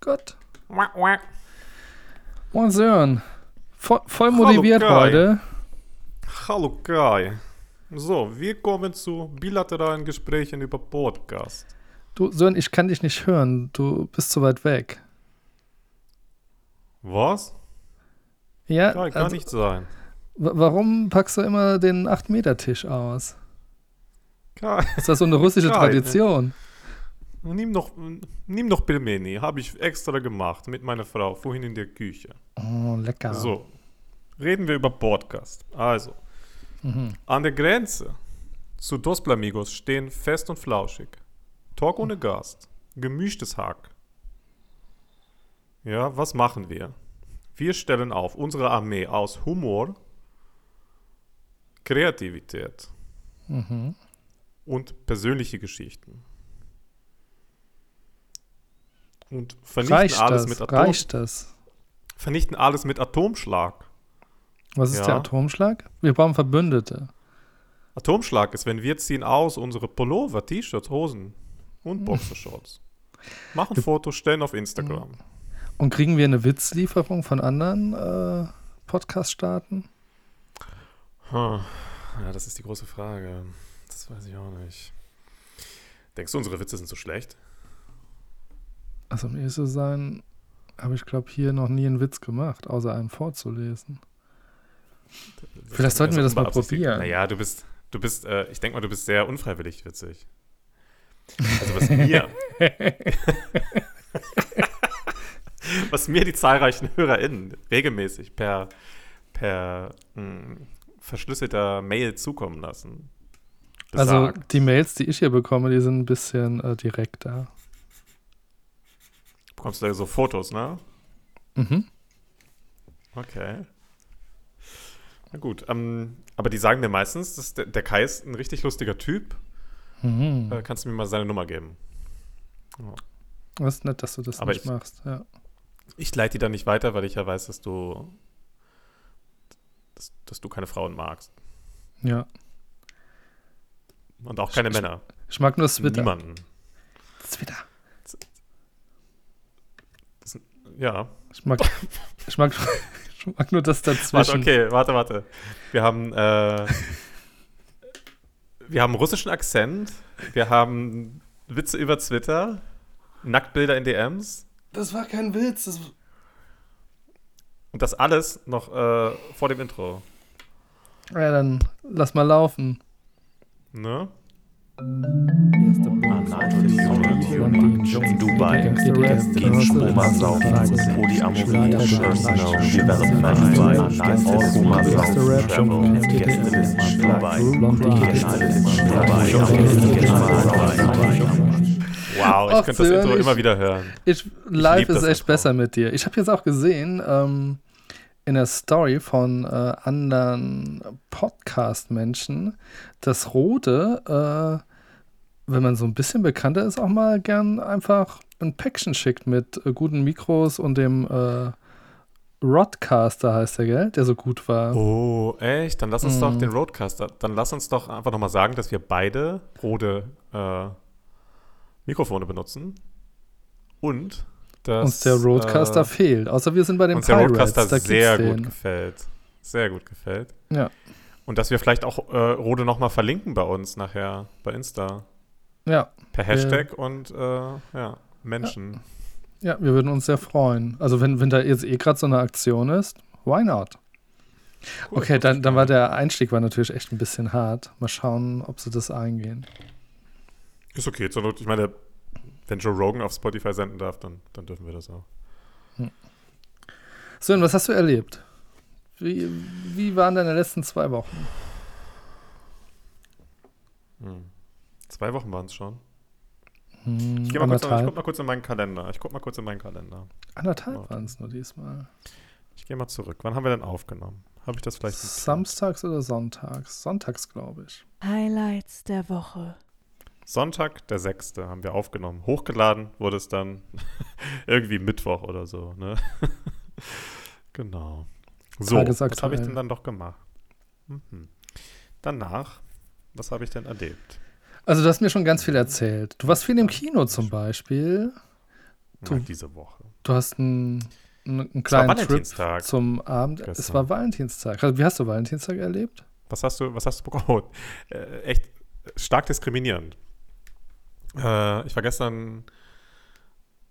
Gott. Moin Sören. Voll, voll motiviert Hallo, Kai. heute. Hallo Kai. So, wir kommen zu bilateralen Gesprächen über Podcast. Du, Sören, ich kann dich nicht hören. Du bist zu weit weg. Was? Ja, Kai, kann also, nicht sein. wa- warum packst du immer den 8-Meter-Tisch aus? Kai, Ist das so eine russische Geil. Tradition? Nimm noch, nimm noch Pelmeni. Habe ich extra gemacht mit meiner Frau vorhin in der Küche. Oh, lecker. So, reden wir über Podcast. Also, Mhm. an der Grenze zu Dos Blamigos stehen fest und flauschig. Talk ohne Gast. Gemischtes Hack. Ja, was machen wir? Wir stellen auf unsere Armee aus Humor, Kreativität Mhm. und persönliche Geschichten. Und vernichten Reicht alles das? mit Atom Reicht das? vernichten alles mit Atomschlag. Was ist Ja. der Atomschlag? Wir brauchen Verbündete. Atomschlag ist, wenn wir ziehen aus unsere Pullover, T-Shirts, Hosen und Boxershorts. Machen Fotos, stellen auf Instagram. Und kriegen wir eine Witzlieferung von anderen äh, Podcast-Staaten? Hm. Ja, das ist die große Frage. Das weiß ich auch nicht. Denkst du, unsere Witze sind so schlecht? Also, um ehrlich zu sein, habe ich, glaube hier noch nie einen Witz gemacht, außer einen vorzulesen. Vielleicht sollten wir das mal probieren. Naja, du bist, du bist, äh, ich denke mal, du bist sehr unfreiwillig witzig. Also was mir, was mir die zahlreichen HörerInnen regelmäßig per, per mh, verschlüsselter Mail zukommen lassen. Also, besagt. die Mails, die ich hier bekomme, die sind ein bisschen äh, direkter. Bekommst du da so Fotos, ne? Mhm. Okay. Na gut, ähm, aber die sagen mir meistens, dass der, der Kai ist ein richtig lustiger Typ. Mhm. Äh, kannst du mir mal seine Nummer geben? Das ist nett, dass du das Aber nicht ich- machst. Ja. Ich leite die dann nicht weiter, weil ich ja weiß, dass du, dass, dass du keine Frauen magst. ja. Und auch keine Ich- Männer. Ich mag nur Twitter. Niemanden. Twitter. Ja. Ich mag, ich mag, ich mag nur das Warte, dazwischen. okay, warte, warte. Wir haben, äh, wir haben russischen Akzent. Wir haben Witze über Twitter. Nacktbilder in DMs. Das war kein Witz. Das, Und das alles noch äh, vor dem Intro. ja, dann lass mal laufen. Ne? In Dubai. Gehen Stoma saufen. Polyamorie, Personal Development, All Homa saufen. Travel, Gästelisten Dubai. Gästelisten Dubai. Wow, ich Ach, könnte das Intro ich- immer wieder hören. Ich, live lieb ist das echt Intro. besser mit dir. Ich habe jetzt auch gesehen, ähm, in der Story von äh, anderen Podcast-Menschen, dass Rode, äh, wenn man so ein bisschen bekannter ist, auch mal gern einfach ein Päckchen schickt mit äh, guten Mikros und dem äh, Rodcaster heißt der, gell? Der so gut war. Oh, echt? Dann lass uns Mhm. doch den Roadcaster, dann lass uns doch einfach nochmal sagen, dass wir beide Rode äh, Mikrofone benutzen. Und dass Uns der Roadcaster äh, fehlt. Außer wir sind bei den uns der Pirates. Roadcaster da gibt's sehr den. gut gefällt. Sehr gut gefällt. Ja. Und dass wir vielleicht auch äh, Rode nochmal verlinken bei uns nachher bei Insta. Ja. Per Hashtag und äh, ja, Menschen. Ja, wir würden uns sehr freuen. Also wenn, wenn da jetzt eh gerade so eine Aktion ist, why not? Cool, okay, dann, dann war der Einstieg war natürlich echt ein bisschen hart. Mal schauen, ob sie das eingehen. Ist okay. Zur Not, ich meine, wenn Joe Rogan auf Spotify senden darf, dann, dann dürfen wir das auch. So, und was hast du erlebt? Wie, wie waren deine letzten zwei Wochen? Hm. Zwei Wochen waren es schon. Hm, Ich, geh mal kurz, ich anderthalb guck mal kurz in meinen Kalender. Ich guck mal kurz in meinen Kalender. anderthalb waren es nur diesmal. Ich gehe mal zurück. Wann haben wir denn aufgenommen? Habe ich das vielleicht? Samstags oder sonntags? Sonntags, glaube ich. Highlights der Woche. Sonntag, der 6. haben wir aufgenommen. Hochgeladen wurde es dann irgendwie Mittwoch oder so. Ne? genau. So, was Tagesaktuell. habe ich denn dann doch gemacht? Mhm. Danach, was habe ich denn erlebt? Also du hast mir schon ganz viel erzählt. Du warst viel im Kino zum Beispiel. Du- Ja, diese Woche. Du hast einen, einen, Es kleinen Trip Valentinstag. zum Abend. Es Gestern. war Valentinstag. Also, Wie hast du Valentinstag erlebt? Was hast du, was hast du bekommen? Äh, echt stark diskriminierend. Äh, ich war gestern,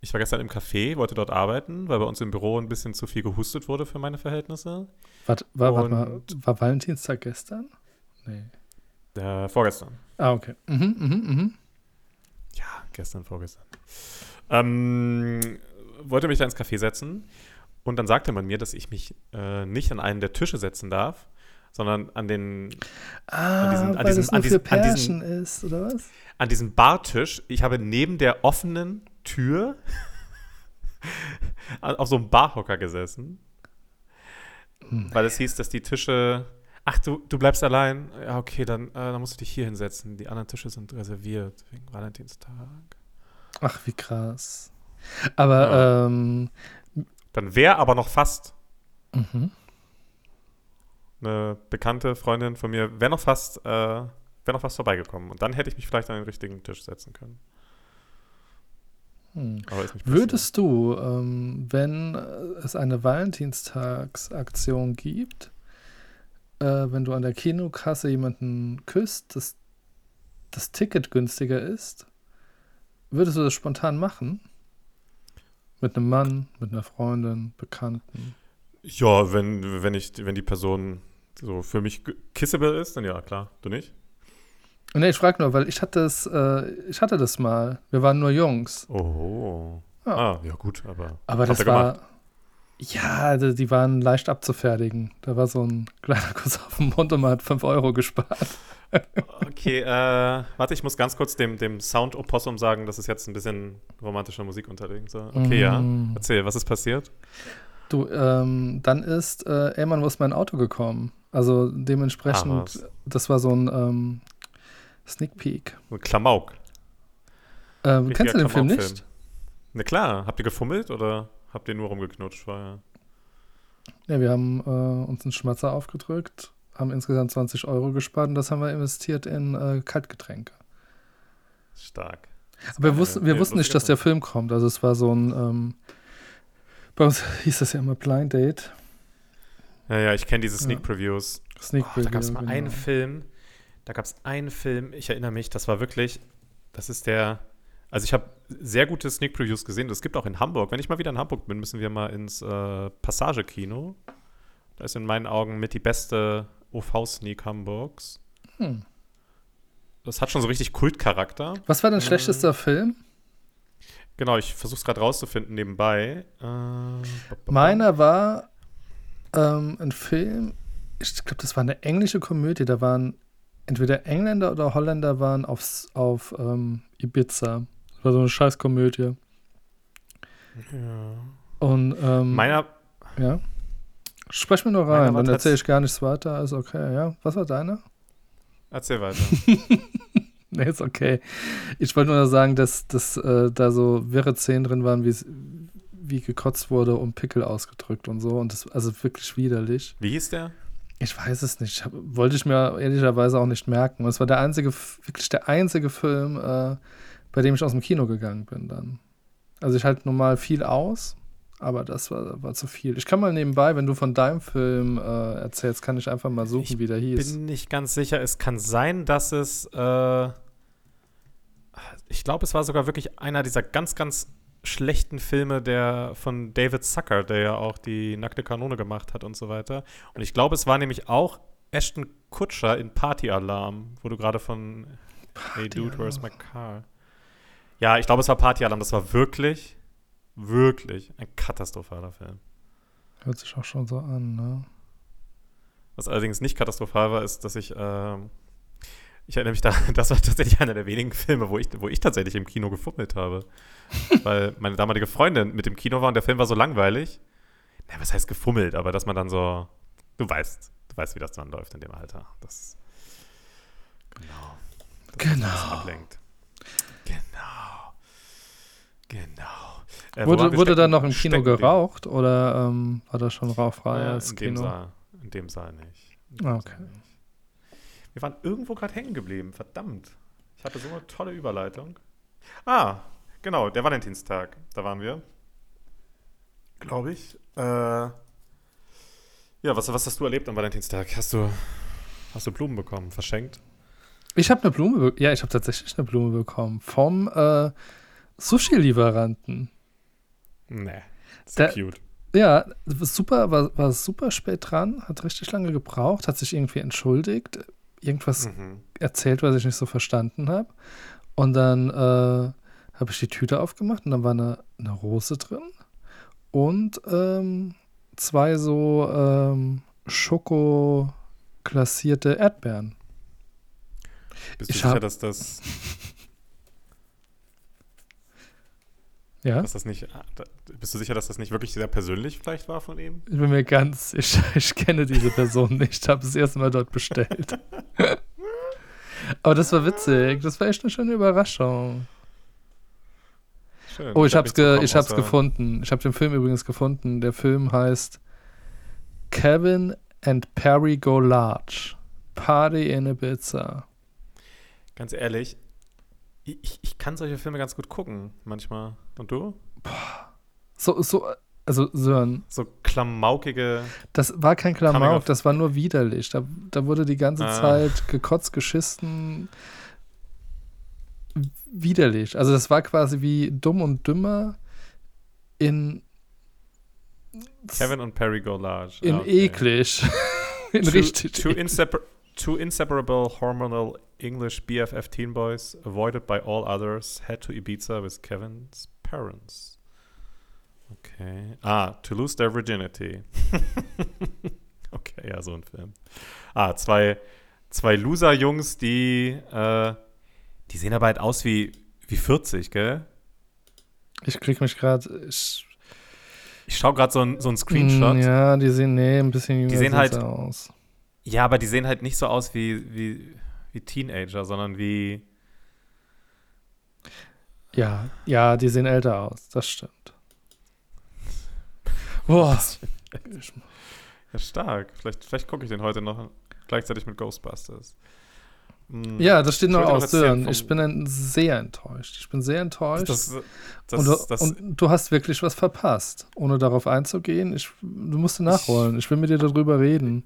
ich war gestern im Café, wollte dort arbeiten, weil bei uns im Büro ein bisschen zu viel gehustet wurde für meine Verhältnisse. Warte, war, warte mal, war Valentinstag gestern? Nee. Äh, vorgestern. Ah, okay. Mhm, mhm, mhm. Ja, gestern, vorgestern. Ähm, wollte mich da ins Café setzen und dann sagte man mir, dass ich mich äh, nicht an einen der Tische setzen darf, sondern an den Ah, diesen- an weil diesen- das an nur für an diesen- Pärchen ist, oder was? an diesem Bartisch. Ich habe neben der offenen Tür auf so einem Barhocker gesessen, Hm. weil es hieß, dass die Tische. Ach, du, du bleibst allein? Ja, okay, dann, äh, dann musst du dich hier hinsetzen. Die anderen Tische sind reserviert wegen Valentinstag. Ach, wie krass. Aber, Ja. ähm, Dann wäre aber noch fast mhm. eine bekannte Freundin von mir, wäre noch fast, äh, wäre noch fast vorbeigekommen. Und dann hätte ich mich vielleicht an den richtigen Tisch setzen können. Hm. Aber ist nicht passiert. Würdest du, ähm, wenn es eine Valentinstagsaktion gibt, äh, wenn du an der Kinokasse jemanden küsst, das, das Ticket günstiger ist, würdest du das spontan machen? Mit einem Mann, mit einer Freundin, Bekannten? Ja, wenn, wenn, ich, wenn die Person so für mich kissable ist, dann ja, klar. Du nicht? Nee, ich frage nur, weil ich hatte es, äh, ich hatte das mal. Wir waren nur Jungs. Oh. Ja. Ah, ja gut, aber. Aber das war. gemacht? Ja, die, die waren leicht abzufertigen. Da war so ein kleiner Kuss auf den Mund und man hat 5 Euro gespart. Okay, äh, warte, ich muss ganz kurz dem, dem Sound-Opossum sagen, dass es jetzt ein bisschen romantische Musik unterlegen soll. Okay, ja. Mm. Erzähl, was ist passiert? Du, ähm, dann ist äh, irgendwann muss mein Auto gekommen. Also Ah, dementsprechend, was. das war so ein ähm, Sneak Peek. Ein Klamauk. Ähm, kennst du den Film nicht? Na klar, habt ihr gefummelt oder habt ihr nur rumgeknutscht vorher? Ja, wir haben äh, uns einen Schmatzer aufgedrückt, haben insgesamt 20 Euro gespart und das haben wir investiert in äh, Kaltgetränke. Stark. Aber wir wussten, wir wussten nicht, dass der Film kommt. Also es war so ein, ähm, bei uns hieß das ja immer Blind Date. Ja, ja, ich kenne diese Ja. Sneak Previews. Sneak Oh, da gab es mal einen genau. Film, da gab es einen Film, ich erinnere mich, das war wirklich, das ist der, also ich habe sehr gute Sneak Previews gesehen, das gibt auch in Hamburg. Wenn ich mal wieder in Hamburg bin, müssen wir mal ins äh, Passage-Kino. Da ist in meinen Augen mit die beste OV-Sneak Hamburgs. Hm. Das hat schon so richtig Kultcharakter. Was war dein Äh, schlechtester Film? Genau, ich versuche es gerade rauszufinden nebenbei. Äh, Meiner war ähm, ein Film, ich glaube, das war eine englische Komödie. Da waren entweder Engländer oder Holländer waren aufs, auf ähm, Ibiza. Das war so eine Scheißkomödie. Ja. Und ähm, Meiner, ja. Sprech mir nur rein, dann erzähle ich gar nichts weiter. Ist okay, ja. Was war deiner? erzähl weiter. Nee, ist okay. Ich wollte nur sagen, dass, dass äh, da so wirre Szenen drin waren, wie's- wie gekotzt wurde und Pickel ausgedrückt und so. Und das also wirklich widerlich. Wie hieß der? Ich weiß es nicht. Hab, wollte ich mir ehrlicherweise auch nicht merken. Und es war der einzige, wirklich der einzige Film, äh, bei dem ich aus dem Kino gegangen bin dann. Also ich halte normal viel aus, aber das war, war zu viel. Ich kann mal nebenbei, wenn du von deinem Film äh, erzählst, kann ich einfach mal suchen, Ich wie der hieß. bin nicht ganz sicher. Es kann sein, dass es. Äh, ich glaube, es war sogar wirklich einer dieser ganz, ganz schlechten Filme der von David Zucker, der ja auch die Nackte Kanone gemacht hat und so weiter. Und ich glaube, es war nämlich auch Ashton Kutscher in Party Alarm, wo du gerade von Hey Dude, where's my car? Ja, ich glaube, es war Party Alarm. Das war wirklich, wirklich ein katastrophaler Film. Hört sich auch schon so an, ne? Was allerdings nicht katastrophal war, ist, dass ich, ähm, ich erinnere mich da, das war tatsächlich einer der wenigen Filme, wo ich, wo ich tatsächlich im Kino gefummelt habe. Weil meine damalige Freundin mit dem Kino war und der Film war so langweilig. Na, was heißt gefummelt? Aber dass man dann so, du weißt, du weißt, wie das dann läuft in dem Alter. Das, genau. Das Genau. ablenkt. Genau. Genau. Äh, Wurde, wurde da noch im Kino geraucht oder ähm, war das schon rauchfrei Ja, als in dem Kino? Saal. In dem Saal nicht. Dem Ah, okay. Saal nicht. Wir waren irgendwo gerade hängen geblieben. Verdammt. Ich hatte so eine tolle Überleitung. Ah, Genau, der Valentinstag. Da waren wir. Glaube ich. Äh, ja, was, was hast du erlebt am Valentinstag? Hast du, hast du Blumen bekommen? Verschenkt? Ich habe eine Blume, ja, ich habe tatsächlich eine Blume bekommen vom äh, Sushi-Lieferanten. Nee. So Der- cute. Ja, war super, war, war super spät dran, hat richtig lange gebraucht, hat sich irgendwie entschuldigt, irgendwas Mhm. erzählt, was ich nicht so verstanden habe. Und dann äh, habe ich die Tüte aufgemacht und dann war eine, eine Rose drin und ähm, zwei so ähm, Schoko-klassierte Erdbeeren. Bist du Ich sicher, hab- dass das, Ja, dass das nicht, da- bist du sicher, dass das nicht wirklich sehr persönlich vielleicht war von ihm? ich bin mir ganz, ich, ich kenne diese Person nicht, habe es erst mal dort bestellt. Aber das war witzig, das war echt eine schöne Überraschung. Schön. Oh, ich hab's, nichts ge ich hab's gefunden. Ich habe den Film übrigens gefunden. Der Film heißt Kevin and Perry Go Large. Party in Ibiza. Ganz ehrlich, ich, ich- kann solche Filme ganz gut gucken, manchmal. Und du? So, so, also Sören, So klamaukige. das war kein Klamauk, das war nur widerlich. Da, da wurde die ganze Ah. Zeit gekotzt, geschissen. Widerlich. Also das war quasi wie dumm und dümmer in Kevin und Perry go large. in Ah, okay. eklig. in Two, richtig two, insepar two inseparable hormonal English BFF teen boys, avoided by all others, head to Ibiza with Kevin's parents. Okay. Ah, to lose their virginity. okay, ja, so ein Film. Ah, zwei, zwei Loser-Jungs, die, äh, die sehen aber halt aus wie, wie 40, gell? Ich krieg mich gerade. Ich, Ich schaue gerade so ein, so ein Screenshot. Mm, Ja, die sehen, nee, ein bisschen jünger sehen sind halt- aus. Ja, aber die sehen halt nicht so aus wie, wie, wie Teenager, sondern wie. Ja, ja, die sehen älter aus, das stimmt. Boah. Ja, stark. Vielleicht, vielleicht gucke ich den heute noch gleichzeitig mit Ghostbusters. Hm, Ja, das steht Ich noch aus. Ich bin sehr enttäuscht. Ich bin sehr enttäuscht. Das, das, und, du, das, und du hast wirklich was verpasst, ohne darauf einzugehen. Ich, du musst nachholen. Ich will mit dir darüber reden.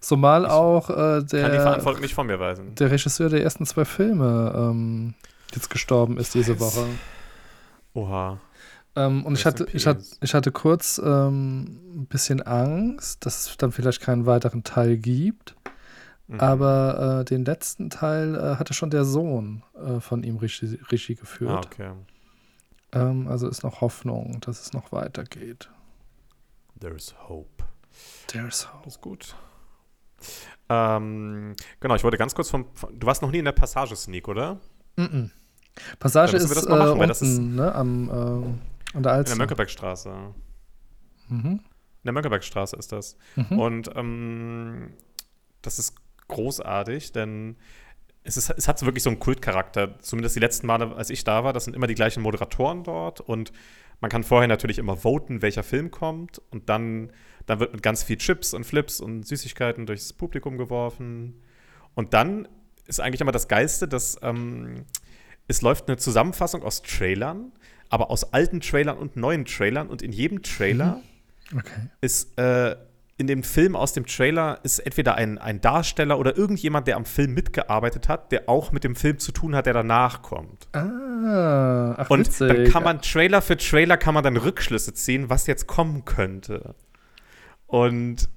Zumal auch äh, kann die der, Verantwortung nicht von mir weisen. der Regisseur der ersten zwei Filme ähm, jetzt gestorben ist diese. Woche. Oha. Ähm, und ich hatte, ich, hatte, ich hatte kurz ähm, ein bisschen Angst, dass es dann vielleicht keinen weiteren Teil gibt. Mhm. Aber äh, den letzten Teil äh, hatte schon der Sohn äh, von ihm Regie, Regie Ah, geführt. okay. ähm, also ist noch Hoffnung, dass es noch weitergeht. There's hope. There's hope. Das ist gut. Ähm, genau, ich wollte ganz kurz vom. von- Du warst noch nie in der Passage-Sneak, oder? Mm -mm. Passage ist das machen, äh, weil das unten, ne, am, äh, an der In Alster. der Mönckebergstraße. Mhm. In der Mönckebergstraße ist das. Mhm. Und ähm, das ist großartig, denn es, ist, es hat wirklich so einen Kultcharakter. Zumindest die letzten Male, als ich da war, das sind immer die gleichen Moderatoren dort und man kann vorher natürlich immer voten, welcher Film kommt und dann, dann wird mit ganz viel Chips und Flips und Süßigkeiten durchs Publikum geworfen. Und dann ist eigentlich immer das Geilste, dass ähm, es läuft eine Zusammenfassung aus Trailern, aber aus alten Trailern und neuen Trailern und in jedem Trailer Okay. ist äh, in dem Film aus dem Trailer ist entweder ein, ein Darsteller oder irgendjemand, der am Film mitgearbeitet hat, der auch mit dem Film zu tun hat, der danach kommt. Ah, ach, Und witzig. dann kann man Trailer für Trailer kann man dann Rückschlüsse ziehen, was jetzt kommen könnte. Und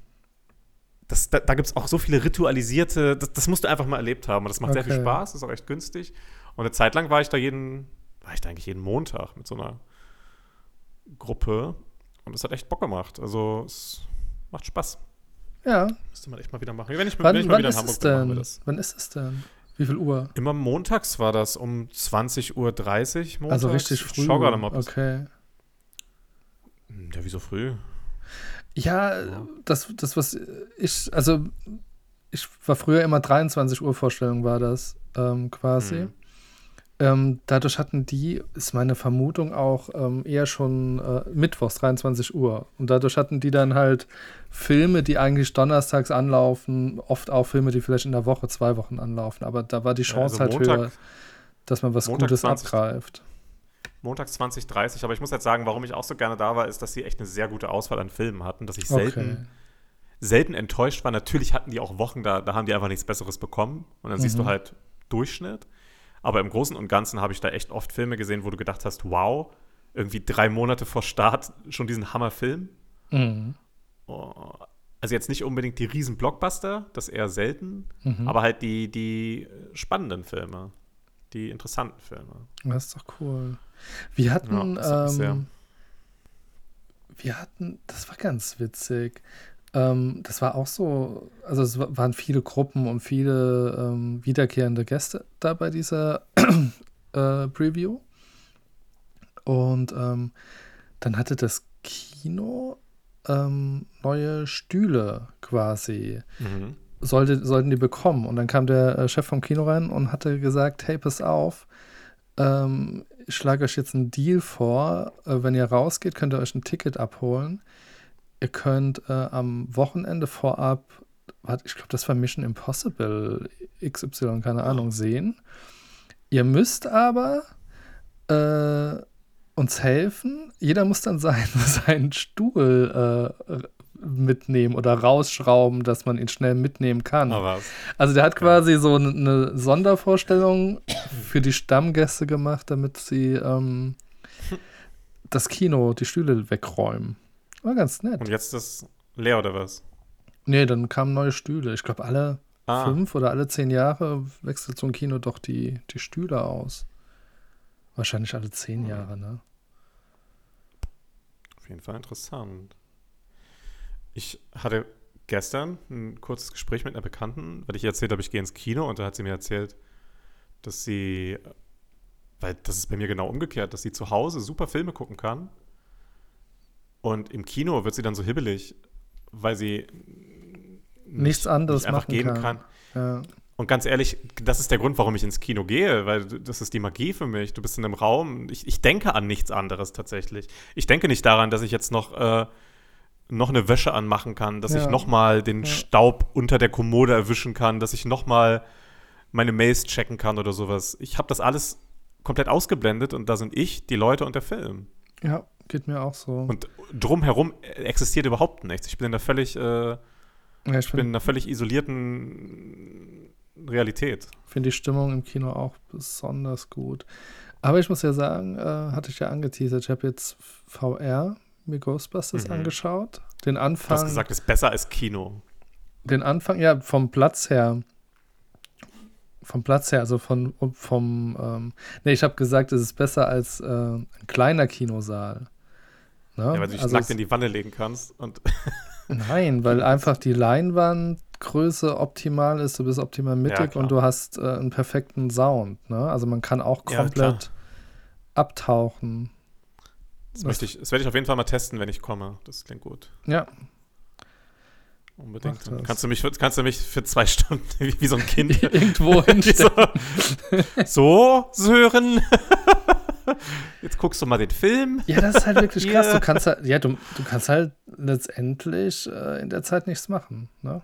das, da, da gibt es auch so viele ritualisierte, das, das musst du einfach mal erlebt haben. Und das macht sehr viel Okay. Spaß, das ist auch echt günstig. Und eine Zeit lang war ich da jeden, war ich da eigentlich jeden Montag mit so einer Gruppe. Und es hat echt Bock gemacht. Also es macht Spaß. Ja. Müsste man echt mal wieder machen. Wenn ich, wenn Wann, ich mal wieder in Hamburg bin, machen wir das. Wann ist es denn? Wie viel Uhr? Immer montags war das um 20.30 Uhr montags. also richtig Ich früh. Schau gerade mal. Okay. Hm, Ja, wieso früh? Ja, Ja. das, das, was ich, also ich war früher immer 23 Uhr Vorstellung, war das ähm, quasi. Mhm. Ähm, dadurch hatten die, ist meine Vermutung auch, ähm, eher schon äh, mittwochs 23 Uhr. Und dadurch hatten die dann halt Filme, die eigentlich donnerstags anlaufen, oft auch Filme, die vielleicht in der Woche, zwei Wochen anlaufen. Aber da war die Ja, Chance also halt Montag- höher, dass man was Montag Gutes 20. abgreift. montags 2030. Aber ich muss halt sagen, warum ich auch so gerne da war, ist, dass sie echt eine sehr gute Auswahl an Filmen hatten, dass ich selten, Okay. selten enttäuscht war. Natürlich hatten die auch Wochen, da, da haben die einfach nichts Besseres bekommen. Und dann siehst du Mhm. halt Durchschnitt. Aber im Großen und Ganzen habe ich da echt oft Filme gesehen, wo du gedacht hast, wow, irgendwie drei Monate vor Start schon diesen Hammerfilm. Mhm. Oh, Also jetzt nicht unbedingt die riesen Blockbuster, das eher selten, Mhm. aber halt die, die spannenden Filme, die interessanten Filme. Das ist doch cool. Wir hatten, Ja, ähm, wir hatten, das war ganz witzig. Ähm, das war auch so, also es wa- waren viele Gruppen und viele ähm, wiederkehrende Gäste da bei dieser äh, Preview. Und ähm, dann hatte das Kino ähm, neue Stühle quasi Mhm. sollte, sollten die bekommen. Und dann kam der äh, Chef vom Kino rein und hatte gesagt, hey, pass auf, ähm, ich schlage euch jetzt einen Deal vor. Äh, wenn ihr rausgeht, könnt ihr euch ein Ticket abholen. Ihr könnt äh, am Wochenende vorab, ich glaube, das war Mission Impossible XY, keine Ahnung, sehen. Ihr müsst aber äh, uns helfen. Jeder muss dann sein, seinen Stuhl äh, mitnehmen oder rausschrauben, dass man ihn schnell mitnehmen kann. Was? Also der hat quasi so eine- eine Sondervorstellung für die Stammgäste gemacht, damit sie ähm, das Kino, die Stühle wegräumen. War ganz nett. Und jetzt ist das leer oder was? Nee, dann kamen neue Stühle. Ich glaube, alle Ah, fünf oder alle zehn Jahre wechselt so ein Kino doch die, die Stühle aus. Wahrscheinlich alle zehn Jahre, ne? auf jeden Fall interessant. Ich hatte gestern ein kurzes Gespräch mit einer Bekannten, weil ich ihr erzählt habe, ich gehe ins Kino und da hat sie mir erzählt, dass sie, weil das ist bei mir genau umgekehrt, dass sie zu Hause super Filme gucken kann und im Kino wird sie dann so hibbelig, weil sie Nichts anderes nicht einfach machen gehen kann. kann. Ja. Und ganz ehrlich, das ist der Grund, warum ich ins Kino gehe, weil das ist die Magie für mich. Du bist in einem Raum. Ich, ich denke an nichts anderes tatsächlich. Ich denke nicht daran, dass ich jetzt noch, äh, noch eine Wäsche anmachen kann, dass ich Ja. noch mal den Ja. Staub unter der Kommode erwischen kann, dass ich noch mal meine Mails checken kann oder sowas. Ich habe das alles komplett ausgeblendet und da sind ich, die Leute und der Film. ja, geht mir auch so. Und drumherum existiert überhaupt nichts. Ich bin in einer völlig, äh, ja, ich ich bin in finde einer völlig isolierten Realität. find die Stimmung im Kino auch besonders gut. Aber ich muss ja sagen, äh, hatte ich ja angeteasert, ich habe jetzt VR mir Ghostbusters Mhm. angeschaut. Den Du hast Anfang, gesagt, es ist besser als Kino. den Anfang, ja, vom Platz her. Vom Platz her, also von, vom, ähm, nee, ich habe gesagt, es ist besser als äh, ein kleiner Kinosaal. Ne? Ja, weil du dich Also nackt in die Wanne legen kannst. Und Nein, weil einfach die Leinwandgröße optimal ist, du bist optimal mittig klar. und du hast äh, einen perfekten Sound. Ne? Also man kann auch Ja, komplett abtauchen. das, möchte ich, das werde ich auf jeden Fall mal testen, wenn ich komme. Das klingt gut. Ja, Unbedingt. Das. Kannst du, mich, für- kannst du mich für zwei Stunden wie, wie so ein Kind irgendwo so, hinstellen. so, Sören. Jetzt guckst du mal den Film. Ja, das ist halt wirklich krass. Du kannst halt, ja, du, du kannst halt letztendlich äh, in der Zeit nichts machen. Ne?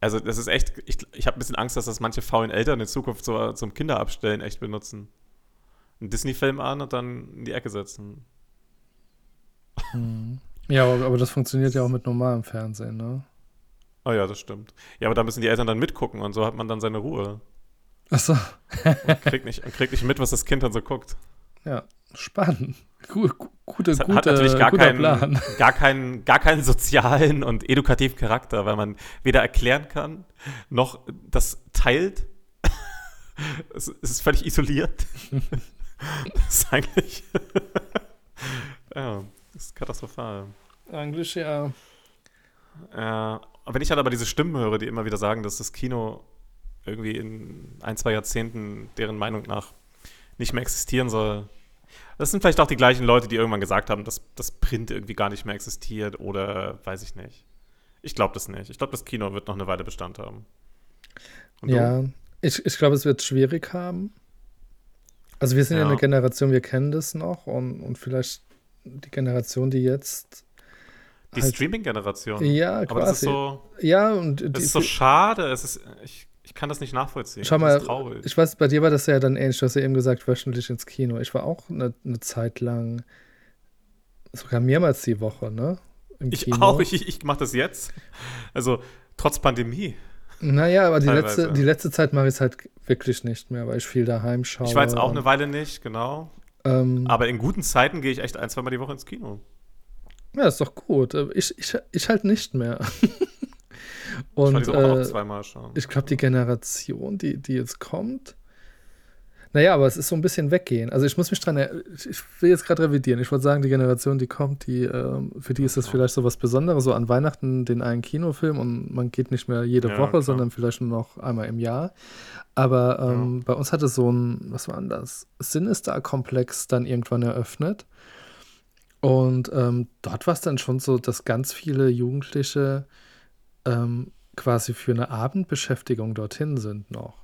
Also, das ist echt, ich, ich habe ein bisschen Angst, dass das manche faulen Eltern in Zukunft so, zum Kinderabstellen echt benutzen. Einen Disney-Film an und dann in die Ecke setzen. Ja, aber, aber das funktioniert ja auch mit normalem Fernsehen. Ne? Oh ja, das stimmt. Ja, aber da müssen die Eltern dann mitgucken und so hat man dann seine Ruhe. Achso, Und kriegt nicht, und kriegt nicht mit, was das Kind dann so guckt. ja, spannend. Gu gu gute, Es hat, gute, hat natürlich gar keinen, Plan. gar, keinen, gar keinen sozialen und edukativen Charakter, weil man weder erklären kann, noch das teilt. es, es ist völlig isoliert. das ist eigentlich. ja, das ist katastrophal. Eigentlich ja. Äh, wenn ich halt aber diese Stimmen höre, die immer wieder sagen, dass das Kino irgendwie in ein, zwei Jahrzehnten deren Meinung nach nicht mehr existieren soll. Das sind vielleicht auch die gleichen Leute, die irgendwann gesagt haben, dass das Print irgendwie gar nicht mehr existiert oder weiß ich nicht. Ich glaube das nicht. Ich glaube, das Kino wird noch eine Weile Bestand haben. Und du? Ja, ich, ich glaube, es wird schwierig haben. Also wir sind ja. Ja. eine Generation, wir kennen das noch und, und vielleicht die Generation, die jetzt Die halt- Streaming-Generation. ja Aber das ist quasi so, ja und das die, ist so schade. Es ist, ich kann das nicht nachvollziehen. Schau mal, ich weiß, bei dir war das ja dann ähnlich. Du hast ja eben gesagt, wöchentlich ins Kino. Ich war auch eine, eine Zeit lang, sogar mehrmals die Woche, ne? Im Ich Kino. auch, ich, ich, mache das jetzt. Also trotz Pandemie. Naja, aber die Teilweise. letzte, die letzte Zeit mache ich es halt wirklich nicht mehr, weil ich viel daheim schaue. Ich war jetzt auch eine Weile nicht, genau. Ähm, Aber in guten Zeiten gehe ich echt ein, zweimal die Woche ins Kino. ja, ist doch gut. Ich, ich, ich halt nicht mehr. ich Und äh, zweimal schon. ich glaube, die Generation, die, die jetzt kommt, naja, aber es ist so ein bisschen weggehen. Also ich muss mich dran, ich ich will jetzt gerade revidieren. Ich wollte sagen, die Generation, die kommt, die, ähm, für die ist das vielleicht so was Besonderes, so an Weihnachten den einen Kinofilm und man geht nicht mehr jede Ja, Woche, klar. sondern vielleicht nur noch einmal im Jahr. Aber ähm, bei uns hat es so ein, was war das? Sinister-Komplex dann irgendwann eröffnet. Und ähm, dort war es dann schon so, dass ganz viele Jugendliche ähm, quasi für eine Abendbeschäftigung dorthin sind noch.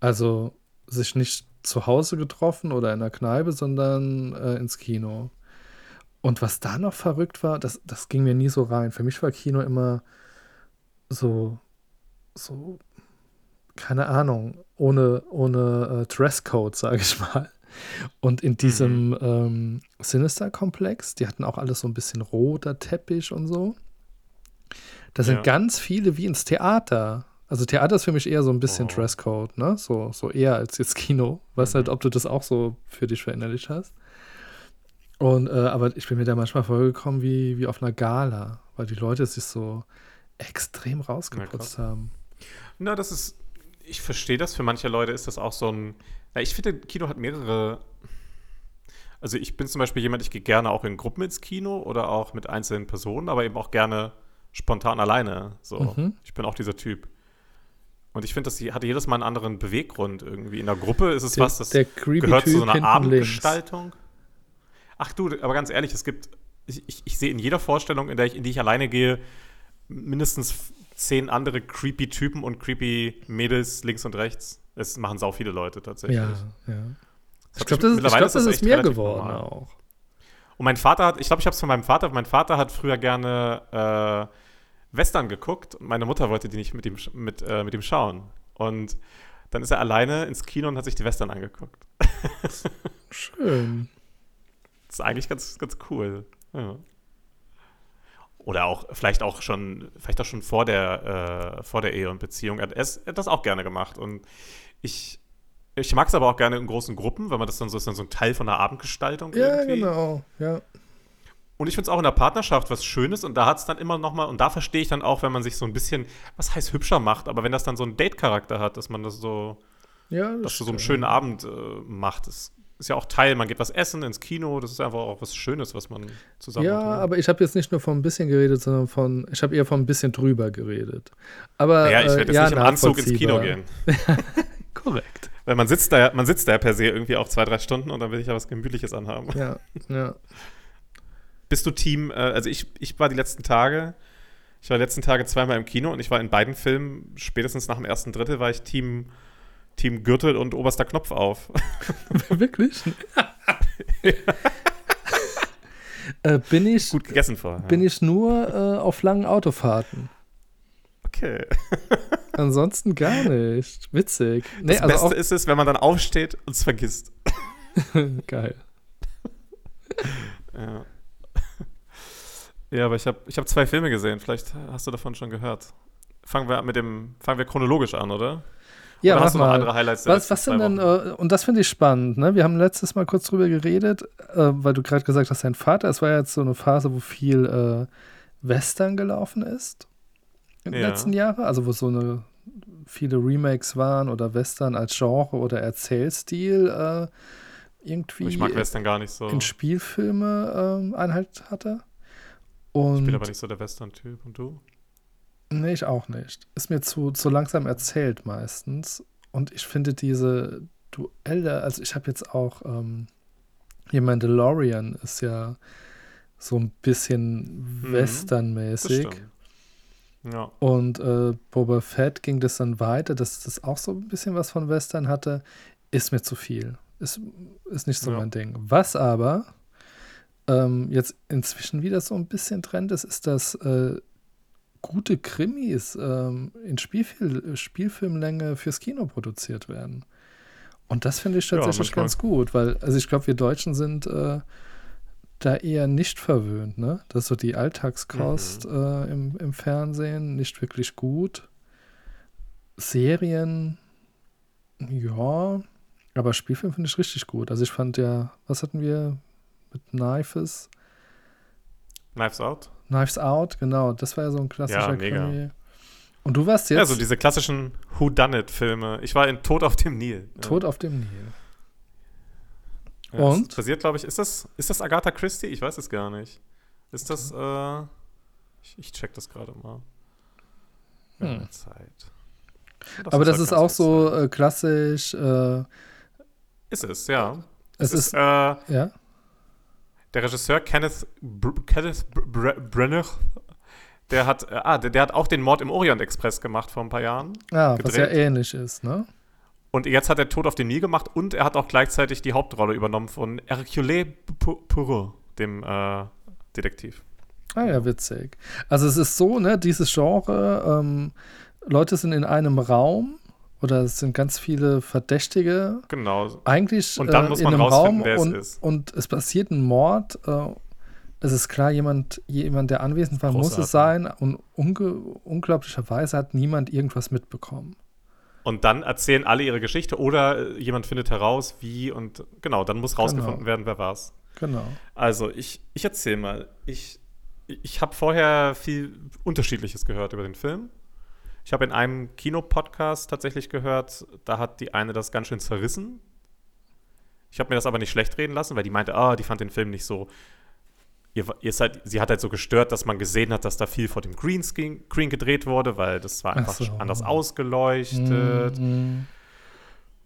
Also sich nicht zu Hause getroffen oder in der Kneipe, sondern äh, ins Kino. Und was da noch verrückt war, das, das ging mir nie so rein. Für mich war Kino immer so, so, keine Ahnung, ohne, ohne äh, Dresscode, sage ich mal. Und in diesem ähm, Sinister-Komplex, die hatten auch alles so ein bisschen roter Teppich und so. Da sind Ja. ganz viele wie ins Theater. Also Theater ist für mich eher so ein bisschen Oh. Dresscode, ne? So, so eher als jetzt Kino. Weiß Mhm. nicht, ob du das auch so für dich verinnerlicht hast. Und, äh, aber ich bin mir da manchmal vorgekommen wie, wie auf einer Gala, weil die Leute sich so extrem rausgeputzt krass. haben. Na, das ist, ich verstehe das. Für manche Leute ist das auch so ein, na, ich finde, Kino hat mehrere, also ich bin zum Beispiel jemand, ich gehe gerne auch in Gruppen ins Kino oder auch mit einzelnen Personen, aber eben auch gerne spontan alleine. So, Mhm. ich bin auch dieser Typ. Und ich finde, das hat jedes Mal einen anderen Beweggrund irgendwie. In der Gruppe ist es Der, was, das gehört zu so einer hinten links. Abendgestaltung. Ach du, aber ganz ehrlich, es gibt, ich, ich, ich sehe in jeder Vorstellung, in, der ich, in die ich alleine gehe, mindestens zehn andere creepy Typen und creepy Mädels links und rechts. Das machen sau viele Leute tatsächlich. Ja, ja. Das Ich glaube, das, ist- glaub, das ist echt mehr geworden normal. auch. Und mein Vater hat, ich glaube, ich habe es von meinem Vater, mein Vater hat früher gerne äh, Western geguckt und meine Mutter wollte die nicht mit ihm, mit, äh, mit ihm schauen. Und dann ist er alleine ins Kino und hat sich die Western angeguckt. Schön. Das ist eigentlich ganz, ganz cool. Ja. Oder auch, vielleicht auch schon, vielleicht auch schon vor der, äh, vor der Ehe und Beziehung. Er er hat das auch gerne gemacht. Und ich, ich mag es aber auch gerne in großen Gruppen, weil man das dann so ist, dann so ein Teil von der Abendgestaltung Ja, irgendwie. genau. Ja. Und ich finde es auch in der Partnerschaft was Schönes und da hat es dann immer noch mal, und da verstehe ich dann auch, wenn man sich so ein bisschen, was heißt hübscher macht, aber wenn das dann so einen Date-Charakter hat, dass man das so, Ja, das dass du so einen stimmt. schönen Abend äh, macht. Das ist ja auch Teil, man geht was essen ins Kino, das ist einfach auch was Schönes, was man zusammen Ja, macht. ne? aber ich habe jetzt nicht nur von ein bisschen geredet, sondern von, ich habe eher von ein bisschen drüber geredet. Aber Ja, ich äh, werde jetzt ja, nicht im Anzug ins Kino gehen. Korrekt. Weil man sitzt da, ja- man sitzt da ja per se irgendwie auch zwei, drei Stunden und dann will ich ja was Gemütliches anhaben. Ja, ja. Bist du Team, äh, also ich, ich war die letzten Tage, ich war die letzten Tage zweimal im Kino und ich war in beiden Filmen, spätestens nach dem ersten Drittel, war ich Team, Team Gürtel und oberster Knopf auf. Wirklich? äh, bin ich, Gut gegessen vorher. bin ich nur äh, auf langen Autofahrten. okay. Ansonsten gar nicht. Witzig. Nee, Das also Beste ist es, wenn man dann aufsteht und es vergisst. geil. Ja. Ja, aber ich habe ich hab zwei Filme gesehen. Vielleicht hast du davon schon gehört. Fangen wir mit dem, fangen wir chronologisch an, oder? Ja, oder hast du noch mal. andere Highlights Was, was sind denn, äh, und das finde ich spannend, ne? Wir haben letztes Mal kurz drüber geredet, äh, weil du gerade gesagt hast, dein Vater, es war ja jetzt so eine Phase, wo viel äh, Western gelaufen ist in den Ja. letzten Jahren, also wo so eine viele Remakes waren oder Western als Genre oder Erzählstil äh, irgendwie Ich mag Western gar nicht so. in Spielfilme ähm, Einhalt hatte. Ich Und bin aber nicht so der Western-Typ. Und du? Nee, ich auch nicht. Ist mir zu, zu langsam erzählt meistens. Und ich finde diese Duelle, also ich habe jetzt auch, ähm, hier Mandalorian ist ja so ein bisschen Mhm, Westernmäßig. Ja. Und äh, Boba Fett ging das dann weiter, dass das auch so ein bisschen was von Western hatte. Ist mir zu viel. Ist, ist nicht so Ja. mein Ding. Was aber ähm, jetzt inzwischen wieder so ein bisschen Trend ist, ist das äh, gute Krimis ähm, in Spielfil Spielfilmlänge fürs Kino produziert werden. Und das finde ich Ja, tatsächlich manchmal. ganz gut, weil, also ich glaube, wir Deutschen sind äh, da eher nicht verwöhnt, ne? Das ist so die Alltagskost Mhm. äh, im, im Fernsehen, nicht wirklich gut. Serien, ja, aber Spielfilm finde ich richtig gut. Also ich fand ja, was hatten wir mit Knifes? Knives Out? Knives Out, genau, das war ja so ein klassischer Ja, mega. Krimi. Und du warst jetzt Ja, so diese klassischen Who-Done-It-Filme. Ich war in Tod auf dem Nil. Ja. tot auf dem Nil. Ja, Und? Das basiert, glaube ich, ist das, ist das Agatha Christie? Ich weiß es gar nicht. Ist das, äh, ich, ich check das gerade mal. Hm. Zeit. Aber das halt ist auch so äh, klassisch, äh, Ist es, ja. es ist, äh, ja, der Regisseur Kenneth, Br Kenneth Br Br Brenner, der hat, äh, ah, der, der hat auch den Mord im Orient Express gemacht vor ein paar Jahren. ah, was ja gedreht. ähnlich ist, ne? Und jetzt hat er Tod auf dem Nil gemacht und er hat auch gleichzeitig die Hauptrolle übernommen von Hercule Poirot, dem äh, Detektiv. Ah ja, witzig. Also es ist so, ne, dieses Genre, ähm, Leute sind in einem Raum oder es sind ganz viele Verdächtige Genau. eigentlich Und dann äh, muss in man einem rausfinden, Raum wer es und, ist. und es passiert ein Mord. Äh, es ist klar, jemand, jemand, der anwesend war, muss es Großartig. sein und unglaublicherweise hat niemand irgendwas mitbekommen. Und dann erzählen alle ihre Geschichte oder äh, jemand findet heraus, wie und genau, dann muss rausgefunden Genau. werden, wer war's. Genau. Also, ich, ich erzähle mal. Ich, ich habe vorher viel Unterschiedliches gehört über den Film. Ich habe in einem Kinopodcast tatsächlich gehört, da hat die eine das ganz schön zerrissen. Ich habe mir das aber nicht schlecht reden lassen, weil die meinte, ah, die fand den Film nicht so. Ihr, ihr seid, sie hat halt so gestört, dass man gesehen hat, dass da viel vor dem Greenscreen Screen gedreht wurde, weil das war Ach einfach so. anders ausgeleuchtet. Mm,